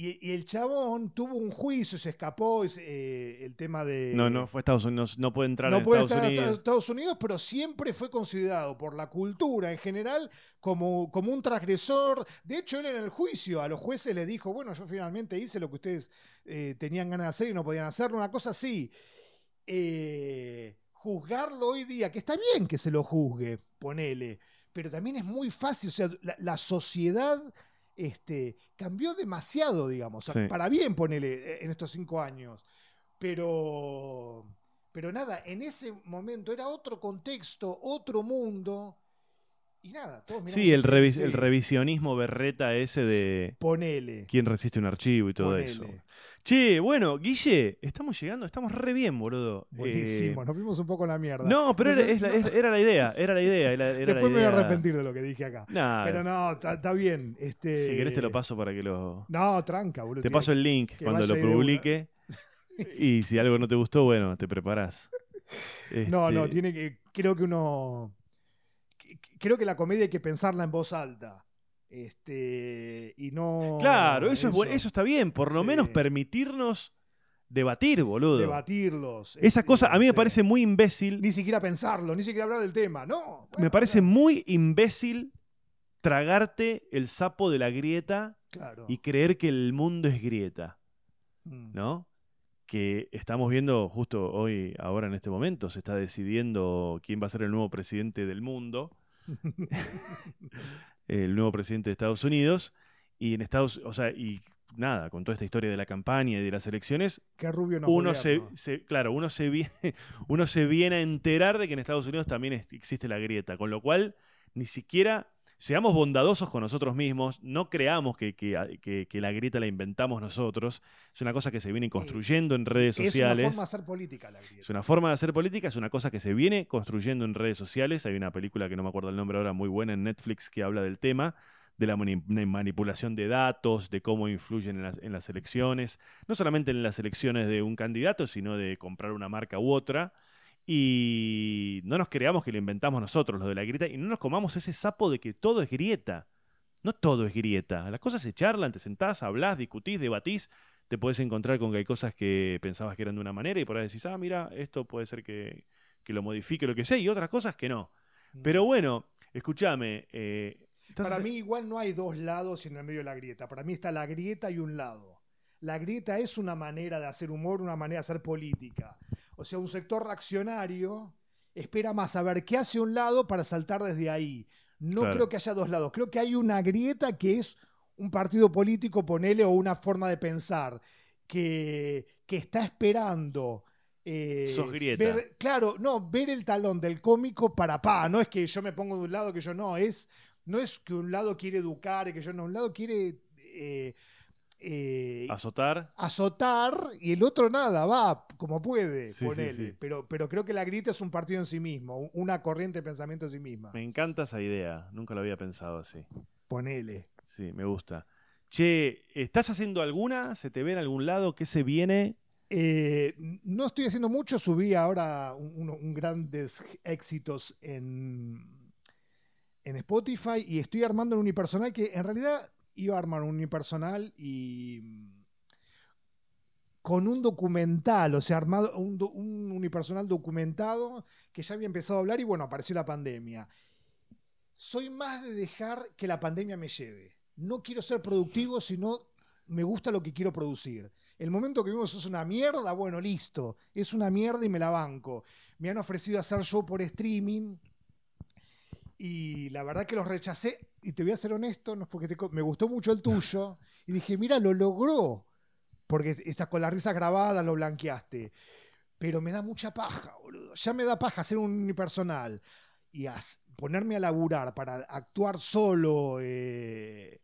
Y, y el chabón tuvo un juicio, se escapó, es, eh, el tema de... No, no fue Estados Unidos, no puede entrar no en puede Estados Unidos. Estados Unidos, pero siempre fue considerado por la cultura en general como, como un transgresor. De hecho, él en el juicio a los jueces les dijo, bueno, yo finalmente hice lo que ustedes eh, tenían ganas de hacer y no podían hacerlo, una cosa así. Eh, juzgarlo hoy día, que está bien que se lo juzgue, ponele, pero también es muy fácil, o sea, la, la sociedad este, cambió demasiado, digamos, o sea, Sí. para bien, ponele, eh, en estos cinco años. Pero, pero nada, en ese momento era otro contexto, otro mundo, y nada, todos Sí, el, revi- sí, el revisionismo berreta ese de Ponele. quién resiste un archivo y todo ponele. eso. Che, bueno, Guille, estamos llegando, estamos re bien, boludo. Buenísimo, Eh, nos fuimos un poco a la mierda. no, pero era, es la, no. es- era la idea, era la idea. Era, era la Después me voy a arrepentir de lo que dije acá. Nah, Pero no, está bien. Este... si querés te lo paso para que lo... No, tranca, boludo. Te paso el link cuando lo una. publique. Y si algo no te gustó, bueno, te preparás. No, no, Este, tiene que. Creo que uno. Creo que la comedia hay que pensarla en voz alta. Este. Y no. Claro, eso, es bueno, eso está bien. Por lo Sí. menos permitirnos debatir, boludo. Debatirlos. Esa este, cosa a mí me sí. parece muy imbécil. Ni siquiera pensarlo, ni siquiera hablar del tema. No. me parece muy imbécil tragarte el sapo de la grieta Claro. y creer que el mundo es grieta, Mm. ¿no? Que estamos viendo justo hoy, ahora en este momento, se está decidiendo quién va a ser el nuevo presidente del mundo, el nuevo presidente de Estados Unidos, y en Estados, o sea, y nada, con toda esta historia de la campaña y de las elecciones, Qué rubio no uno se, se- claro, uno se, viene, uno se viene a enterar de que en Estados Unidos también es- existe la grieta, con lo cual ni siquiera seamos bondadosos con nosotros mismos, no creamos que, que- que- que la grieta la inventamos nosotros, es una cosa que se viene construyendo en redes Es una sociales. forma de hacer política la grieta. Es una forma de hacer política, es una cosa que se viene construyendo en redes sociales. Hay una película que no me acuerdo el nombre ahora, muy buena en Netflix, que habla del tema, de la mani- manipulación de datos, de cómo influyen en las, en las elecciones, no solamente en las elecciones de un candidato, sino de comprar una marca u otra. Y no nos creamos que lo inventamos nosotros, lo de la grieta, y no nos comamos ese sapo de que todo es grieta. No todo es grieta. Las cosas se charlan, te sentás, hablás, discutís, debatís, te podés encontrar con que hay cosas que pensabas que eran de una manera y por ahí decís, ah, mira, esto puede ser que, que lo modifique, lo que sea, y otras cosas que no. Mm. Pero bueno, escúchame. eh, Para mí igual no hay dos lados en el medio de la grieta. Para mí está la grieta y un lado. La grieta es una manera de hacer humor, una manera de hacer política. O sea, un sector reaccionario espera más a ver qué hace un lado para saltar desde ahí. No Claro. creo que haya dos lados. Creo que hay una grieta que es un partido político, ponele, o una forma de pensar que, que está esperando. eh, Sos grieta. ver- claro, no, ver el talón del cómico para pa. No es que yo me pongo de un lado que yo no. Es, no es que un lado quiere educar y que yo no. Un lado quiere eh, eh, azotar. azotar y el otro nada, va como puede, Sí, ponele. sí. Pero, pero creo que la grieta es un partido en sí mismo, un- una corriente de pensamiento en sí misma. Me encanta esa idea. Nunca lo había pensado así. Ponele. Sí, me gusta. Che, ¿estás haciendo alguna? ¿Se te ve en algún lado? ¿Qué se viene? Eh, no estoy haciendo mucho, subí ahora un grandes éxitos en, en Spotify y estoy armando un unipersonal que en realidad iba a armar un unipersonal y mm, con un documental, o sea, armado un, unipersonal documentado que ya había empezado a hablar y bueno, apareció la pandemia. Soy más de dejar que la pandemia me lleve. No quiero ser productivo, sino me gusta lo que quiero producir. El momento que vimos es una mierda, bueno, listo. Es una mierda y me la banco. Me han ofrecido hacer show por streaming y la verdad que los rechacé. Y te voy a ser honesto, no es porque te me gustó mucho el tuyo. Y dije, mira, lo logró. Porque estás con la risa grabada, lo blanqueaste. Pero me da mucha paja, boludo. Ya me da paja hacer un unipersonal y as- ponerme a laburar para actuar solo. eh,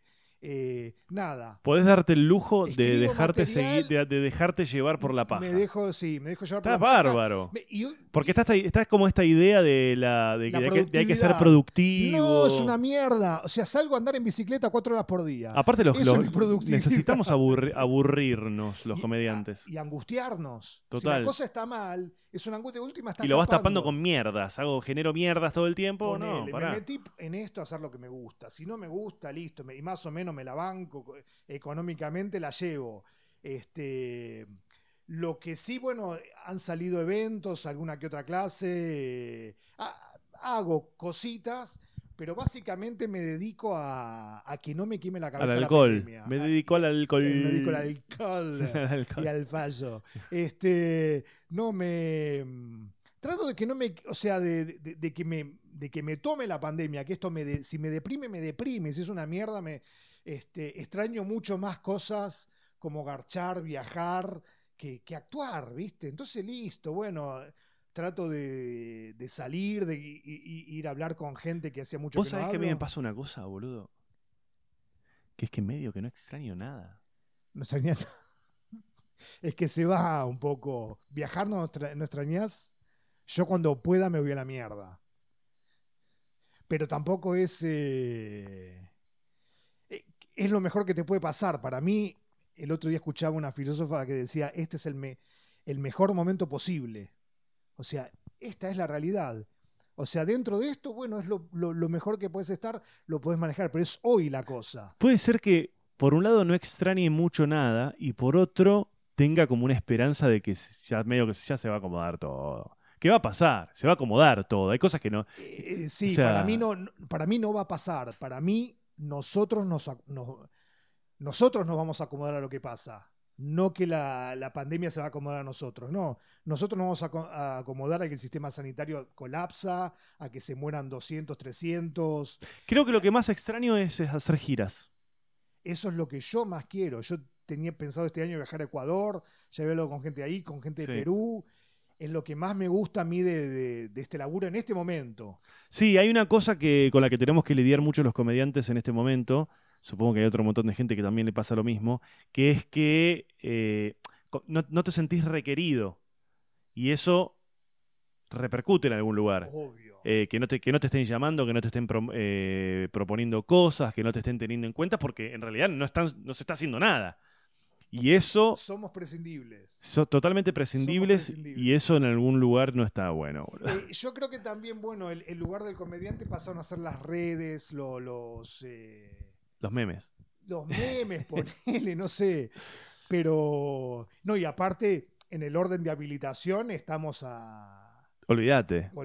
eh, nada. Podés darte el lujo de dejarte, material, seguir, de, de dejarte llevar por la paja. Me dejo, sí, me dejo llevar por Estás la paja. bárbaro. Me- y- Porque estás, estás como esta idea de, la, de que, La de que- de hay que ser productivo. No, es una mierda. O sea, salgo a andar en bicicleta cuatro horas por día. Aparte, los, Eso necesitamos aburri- aburrirnos los Y- comediantes. Y angustiarnos. Si Total. la cosa está mal, es una angustia última. Está Y lo vas tapando con mierdas. Hago, genero mierdas todo el tiempo. Ponele, no, me pará. metí en esto a hacer lo que me gusta. Si no me gusta, listo. me- y más o menos me la banco, co- económicamente la llevo. Este, lo que sí, bueno, han salido eventos, alguna que otra clase, eh, ha- hago cositas, pero básicamente me dedico a, a que no me queme la Al cabeza la alcohol. Me dedico al alcohol. eh, me dedico al alcohol Al alcohol. y al fallo. Este, no me. mm, Trato de que no me. O sea, de, de- de que, me, de que me tome la pandemia, que esto me. de- si me deprime, me deprime. Si es una mierda, me. Este, extraño mucho más cosas como garchar, viajar, que, que actuar, ¿viste? Entonces, listo, bueno. Trato de, de salir, de i- i- ir a hablar con gente que hacía mucho Vos que no sabés que a mí me pasa una cosa, boludo. Que es que medio que no extraño nada. No extrañás. Es que se va un poco. Viajar no, no extrañas. Yo cuando pueda me voy a la mierda. Pero tampoco es. eh, es lo mejor que te puede pasar. Para mí, el otro día escuchaba una filósofa que decía: Este es el, me- el mejor momento posible. O sea, esta es la realidad. O sea, dentro de esto, bueno, es lo, lo- lo mejor que puedes estar, lo puedes manejar, pero es hoy la cosa. Puede ser que, por un lado, no extrañe mucho nada y por otro, tenga como una esperanza de que ya medio que ya se va a acomodar todo. ¿Qué va a pasar? Se va a acomodar todo. Hay cosas que no. Eh, eh, sí, O sea- para, mí no- para mí no va a pasar. Para mí, nosotros nos, nosotros nos vamos a acomodar a lo que pasa. No que la, la pandemia se va a acomodar a nosotros. No, nosotros nos vamos a, aco- a acomodar a que el sistema sanitario colapsa, a que se mueran 200, 300. Creo que lo que más extraño es, es hacer giras. Eso es lo que yo más quiero. Yo tenía pensado este año viajar a Ecuador, ya había hablado con gente ahí, con gente de Sí. Perú. Es lo que más me gusta a mí de, de- de este laburo en este momento. Sí, hay una cosa que, con la que tenemos que lidiar mucho los comediantes en este momento. Supongo que hay otro montón de gente que también le pasa lo mismo. Que es que eh, no, no te sentís requerido. Y eso repercute en algún lugar. Obvio. Eh, que, no te, que no te estén llamando, que no te estén pro- eh, proponiendo cosas, que no te estén teniendo en cuenta, porque en realidad no, están, no se está haciendo nada. Y eso, Somos prescindibles. son totalmente prescindibles, prescindibles. y eso en algún lugar no está bueno. Eh, yo creo que también, bueno, el, el lugar del comediante pasaron a ser las redes, lo- los, eh, Los memes. los memes, ponele, no sé. Pero, no, y aparte, en el orden de habilitación estamos a... Olvídate. va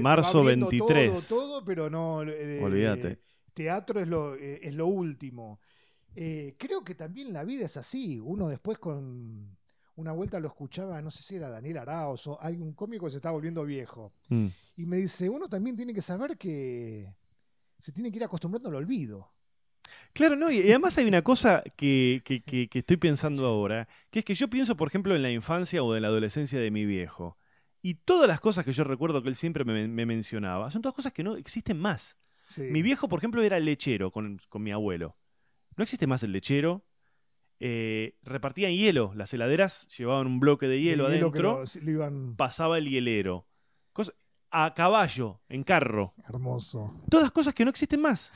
marzo abriendo 23. Todo, todo, pero no... eh, Olvídate. Teatro es lo, eh, es lo último. Eh, creo que también la vida es así. Uno después con... Una vuelta lo escuchaba, no sé si era Daniel Arauz o algún cómico que se está volviendo viejo. Mm. Y me dice, uno también tiene que saber que se tiene que ir acostumbrando al olvido. Claro, no, y y además hay una cosa que, que- que- que estoy pensando ahora, que es que yo pienso, por ejemplo, en la infancia o en la adolescencia de mi viejo. Y todas las cosas que yo recuerdo que él siempre me, me mencionaba, son todas cosas que no existen más. Sí. Mi viejo, por ejemplo, era lechero con, con mi abuelo. No existe más el lechero. Eh, repartían hielo. Las heladeras llevaban un bloque de hielo De adentro. lo- iban Pasaba el hielero. Cosa- a caballo, en carro. hermoso. Todas cosas que no existen más.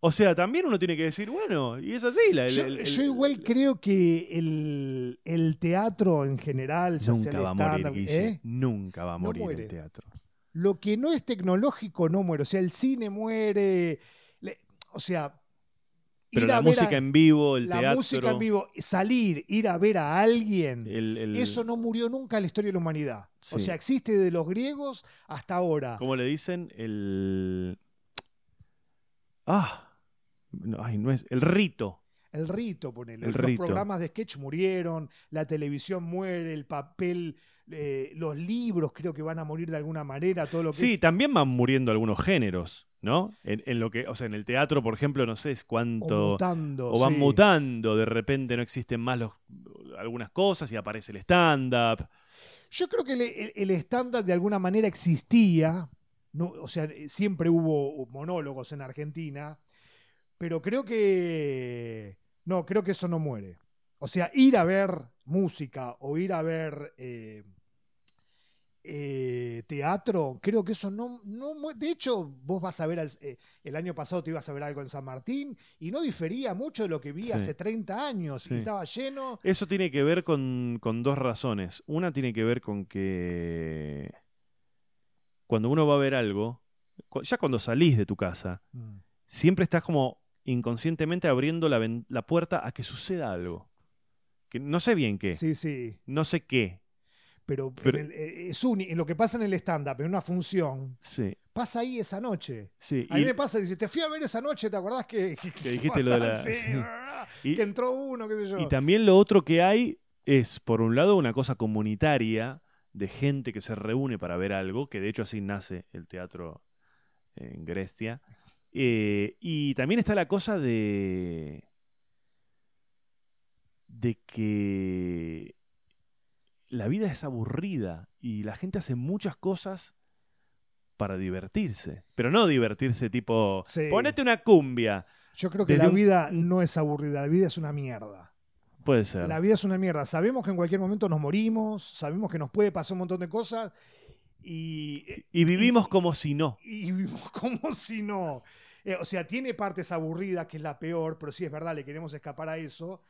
O sea, también uno tiene que decir, bueno, y es así. La, Yo, el- el- yo igual creo que el, el teatro en general, ya Nunca va a morir, stand-up, Guille. ¿eh? Nunca va a morir el teatro. lo que no es tecnológico no muere. O sea, el cine muere. le- o sea, Pero la música a- en vivo, el la teatro. música en vivo, salir, ir a ver a alguien. el- el- Eso no murió nunca en la historia de la humanidad. O sea, existe de los griegos hasta ahora. ¿Cómo le dicen? El. Ah. No, ay, no es. El rito. El rito, ponele. El los rito. programas de sketch murieron, la televisión muere, el papel, eh, los libros creo que van a morir de alguna manera, todo lo que Sí, es- también van muriendo algunos géneros, ¿no? En, en lo que, o sea, en el teatro, por ejemplo, no sé es o cuánto. mutando. O van sí. mutando, de repente no existen más los, algunas cosas y aparece el stand-up. Yo creo que el- estándar de alguna manera existía, no, o sea, siempre hubo monólogos en Argentina, pero creo que no, creo que eso no muere. O sea, ir a ver música o ir a ver eh, eh, teatro, creo que eso no, no De hecho, vos vas a ver, eh, el año pasado te ibas a ver algo en San Martín y no difería mucho de lo que vi Sí. hace 30 años Sí. y estaba lleno. Eso tiene que ver con, con dos razones. Una tiene que ver con que cuando uno va a ver algo, ya cuando salís de tu casa, siempre estás como inconscientemente abriendo la, la puerta a que suceda algo. Que no sé bien qué, Sí, sí. no sé qué. Pero, Pero- en, el- eh, es uni- en lo que pasa en el stand-up, en una función, Sí, pasa ahí esa noche. sí. A mí Y- me pasa, dice, te fui a ver esa noche, ¿te acordás que, Que dijiste lo de la- que entró uno, qué sé yo. Y también lo otro que hay es, por un lado, una cosa comunitaria de gente que se reúne para ver algo, que de hecho así nace el teatro en Grecia. Eh, y también está la cosa de. de que la vida es aburrida y la gente hace muchas cosas para divertirse. Pero no divertirse tipo, Sí. ponete una cumbia. Yo creo que desde la un- vida no es aburrida, la vida es una mierda. Puede ser. La vida es una mierda. Sabemos que en cualquier momento nos morimos, sabemos que nos puede pasar un montón de cosas y, Y vivimos como si no. y vivimos como si no. Eh, o sea, tiene partes aburridas, que es la peor, pero sí es verdad, le queremos escapar a eso.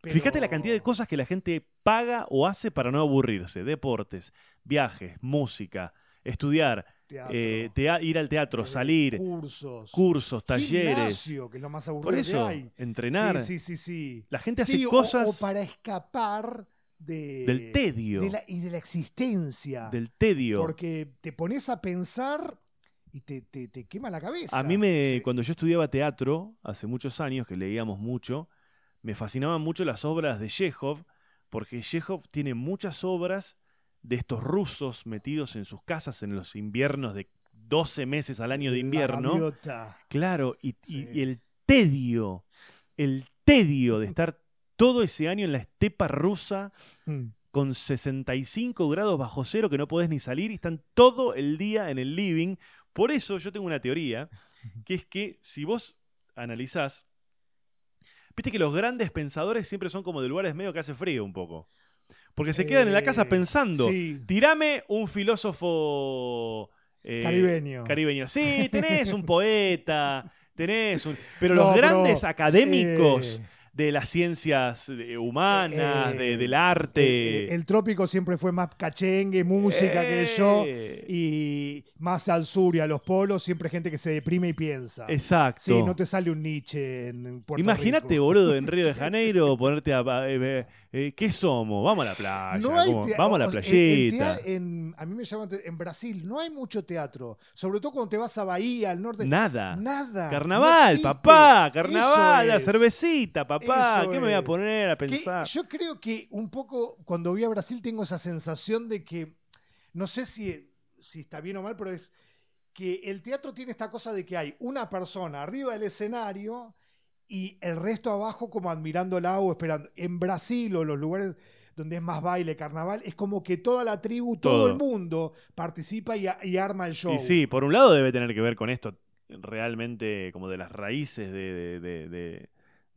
Pero- Fíjate la cantidad de cosas que la gente paga o hace para no aburrirse. Deportes, viajes, música, estudiar, eh, ir al teatro, eh, salir, cursos, cursos, talleres. gimnasio, que es lo más aburrido Por que eso, hay. entrenar. Sí, sí, sí, sí. La gente hace Sí, o- cosas o, para escapar de, del tedio. de la- y de la existencia. del tedio. Porque te pones a pensar y te, te- te quema la cabeza. A mí me, Sí. cuando yo estudiaba teatro, hace muchos años que leíamos mucho, me fascinaban mucho las obras de Chekhov, porque Chekhov tiene muchas obras de estos rusos metidos en sus casas en los inviernos de 12 meses al año de invierno. Claro, y, y- Sí. y el tedio, el tedio de estar todo ese año en la estepa rusa Mm. con 65 grados bajo cero que no podés ni salir y están todo el día en el living. Por eso yo tengo una teoría, que es que si vos analizás, viste que los grandes pensadores siempre son como de lugares medio que hace frío un poco. Porque se quedan en la casa Eh, pensando, Sí, tirame un filósofo eh, caribeño. caribeño. Sí, tenés un poeta, tenés un... Pero No, los grandes académicos eh, de las ciencias eh, humanas, Eh, de- del eh, arte... el trópico siempre fue más cachengue, música que yo. Eh, Y más al sur y a los polos, siempre gente que se deprime y piensa. Exacto. Sí, no te sale un Nietzsche en Puerto Imagínate, boludo, en Río de Janeiro, ponerte a... eh, eh, ¿Qué somos? Vamos a la playa. No hay Vamos a la playita. en en- a mí me llaman en Brasil no hay mucho teatro, sobre todo cuando te vas a Bahía, al norte. Nada. Nada. Carnaval, papá, carnaval, la cervecita, papá. Eso ¿Qué me voy a poner a Que pensar? yo creo que un poco cuando voy a Brasil tengo esa sensación de que no sé si, si está bien o mal, pero es que el teatro tiene esta cosa de que hay una persona arriba del escenario y el resto abajo como admirándola o esperando. En Brasil o los lugares donde es más baile, carnaval, es como que toda la tribu, todo, Todo. el mundo participa y, arma el show. Y sí, por un lado debe tener que ver con esto realmente como de las raíces de, de- de- de-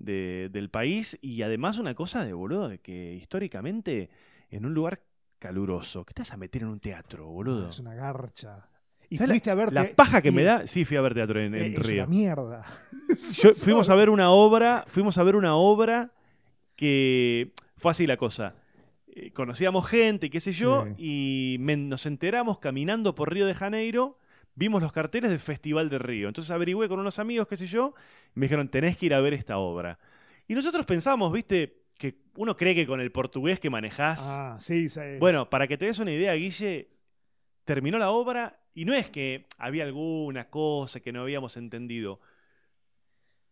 de- del país y además una cosa de boludo, de que históricamente en un lugar caluroso, ¿qué te vas a meter en un teatro, boludo? Es una garcha. Y ¿Sabes fuiste a ver La paja que me da, sí fui a ver teatro en, en eh, es Río. una mierda. Yo- fuimos a ver una obra, fuimos a ver una obra que fue así la cosa. Eh, conocíamos gente, qué sé yo, y me- nos enteramos caminando por Río de Janeiro, vimos los carteles del Festival de Río. Entonces averigüé con unos amigos, qué sé yo, y me dijeron, tenés que ir a ver esta obra. Y nosotros pensamos, viste, que uno cree que con el portugués que manejás... Ah, sí, sí. Bueno, para que te des una idea, Guille, terminó la obra y no es que había alguna cosa que no habíamos entendido.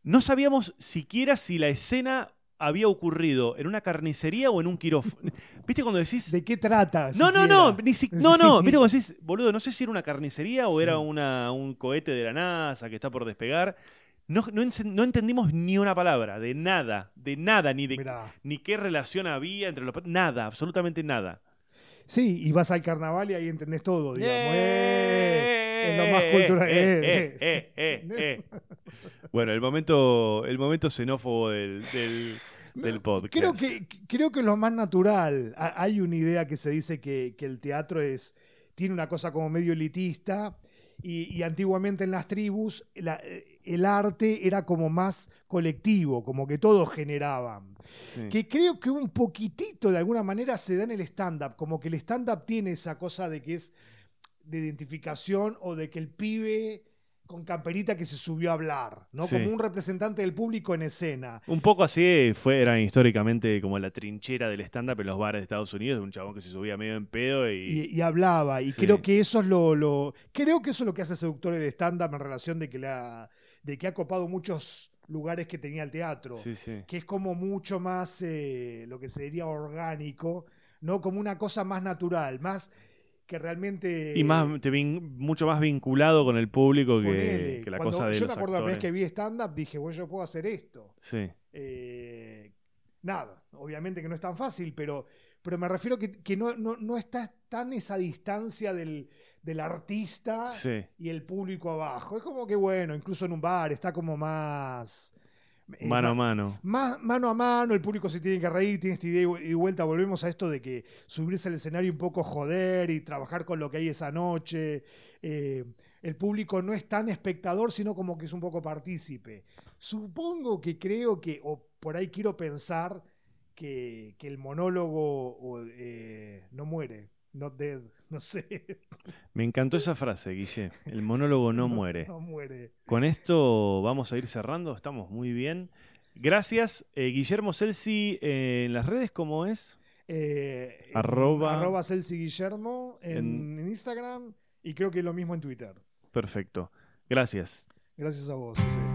No sabíamos siquiera si la escena había ocurrido en una carnicería o en un quirófano. ¿Viste cuando decís... ¿De qué trata? No, no, no, ni si- no, no, viste cuando decís, boludo, no sé si era una carnicería o era una, un cohete de la NASA que está por despegar. No, no, entendimos ni una palabra, de nada, de nada, ni de Mirá. ni qué relación había entre los... Nada, absolutamente nada. Sí, y vas al carnaval y ahí entendés todo, digamos. Eh, Eh, es lo más cultural. eh, eh, eh, eh. Bueno, el momento, el momento xenófobo del, del, del podcast. Creo que, creo que es lo más natural. Ha- Hay una idea que se dice que, que el teatro es, tiene una cosa como medio elitista y, y antiguamente en las tribus la- el arte era como más colectivo, como que todos generaban. Sí. Que creo que un poquitito de alguna manera se da en el stand-up, como que el stand-up tiene esa cosa de que es de identificación o de que el pibe con camperita que se subió a hablar, ¿no? Sí. Como un representante del público en escena. Un poco así fue, era históricamente como la trinchera del stand-up en los bares de Estados Unidos, un chabón que se subía medio en pedo y... Y, y hablaba. Y Sí. creo que eso es lo, lo- Creo que eso es lo que hace seductor el stand-up en relación de que, le ha, de que ha copado muchos lugares que tenía el teatro. Sí. Que es como mucho más eh, lo que sería orgánico, ¿no? Como una cosa más natural, más que realmente. Y más, te vin- mucho más vinculado con el público que, ponele. que la Cuando cosa de Yo me acuerdo la primera vez que vi stand-up, dije, bueno, yo puedo hacer esto. Sí, Eh, nada, obviamente que no es tan fácil, pero, pero me refiero que, que no, no, no está tan esa distancia del, del artista sí. y el público abajo. Es como que, bueno, incluso en un bar está como más... eh, Mano a ma- mano. más mano a mano, el público se tiene que reír, tiene esta idea y vuelta. Volvemos a esto de que subirse al escenario un poco joder y trabajar con lo que hay esa noche. Eh, el público no es tan espectador, sino como que es un poco partícipe. Supongo que creo que, o por ahí quiero pensar, que, que el monólogo o, eh, no muere, not dead, no sé. Me encantó esa frase, Guille. El monólogo no muere. No muere. Con esto vamos a ir cerrando, estamos muy bien. Gracias. Eh, Guillermo Celsi, eh, en las redes, ¿cómo es? Eh, Arroba- arroba Celsi Guillermo en Instagram y creo que lo mismo en Twitter. Perfecto. Gracias. Gracias a vos. José.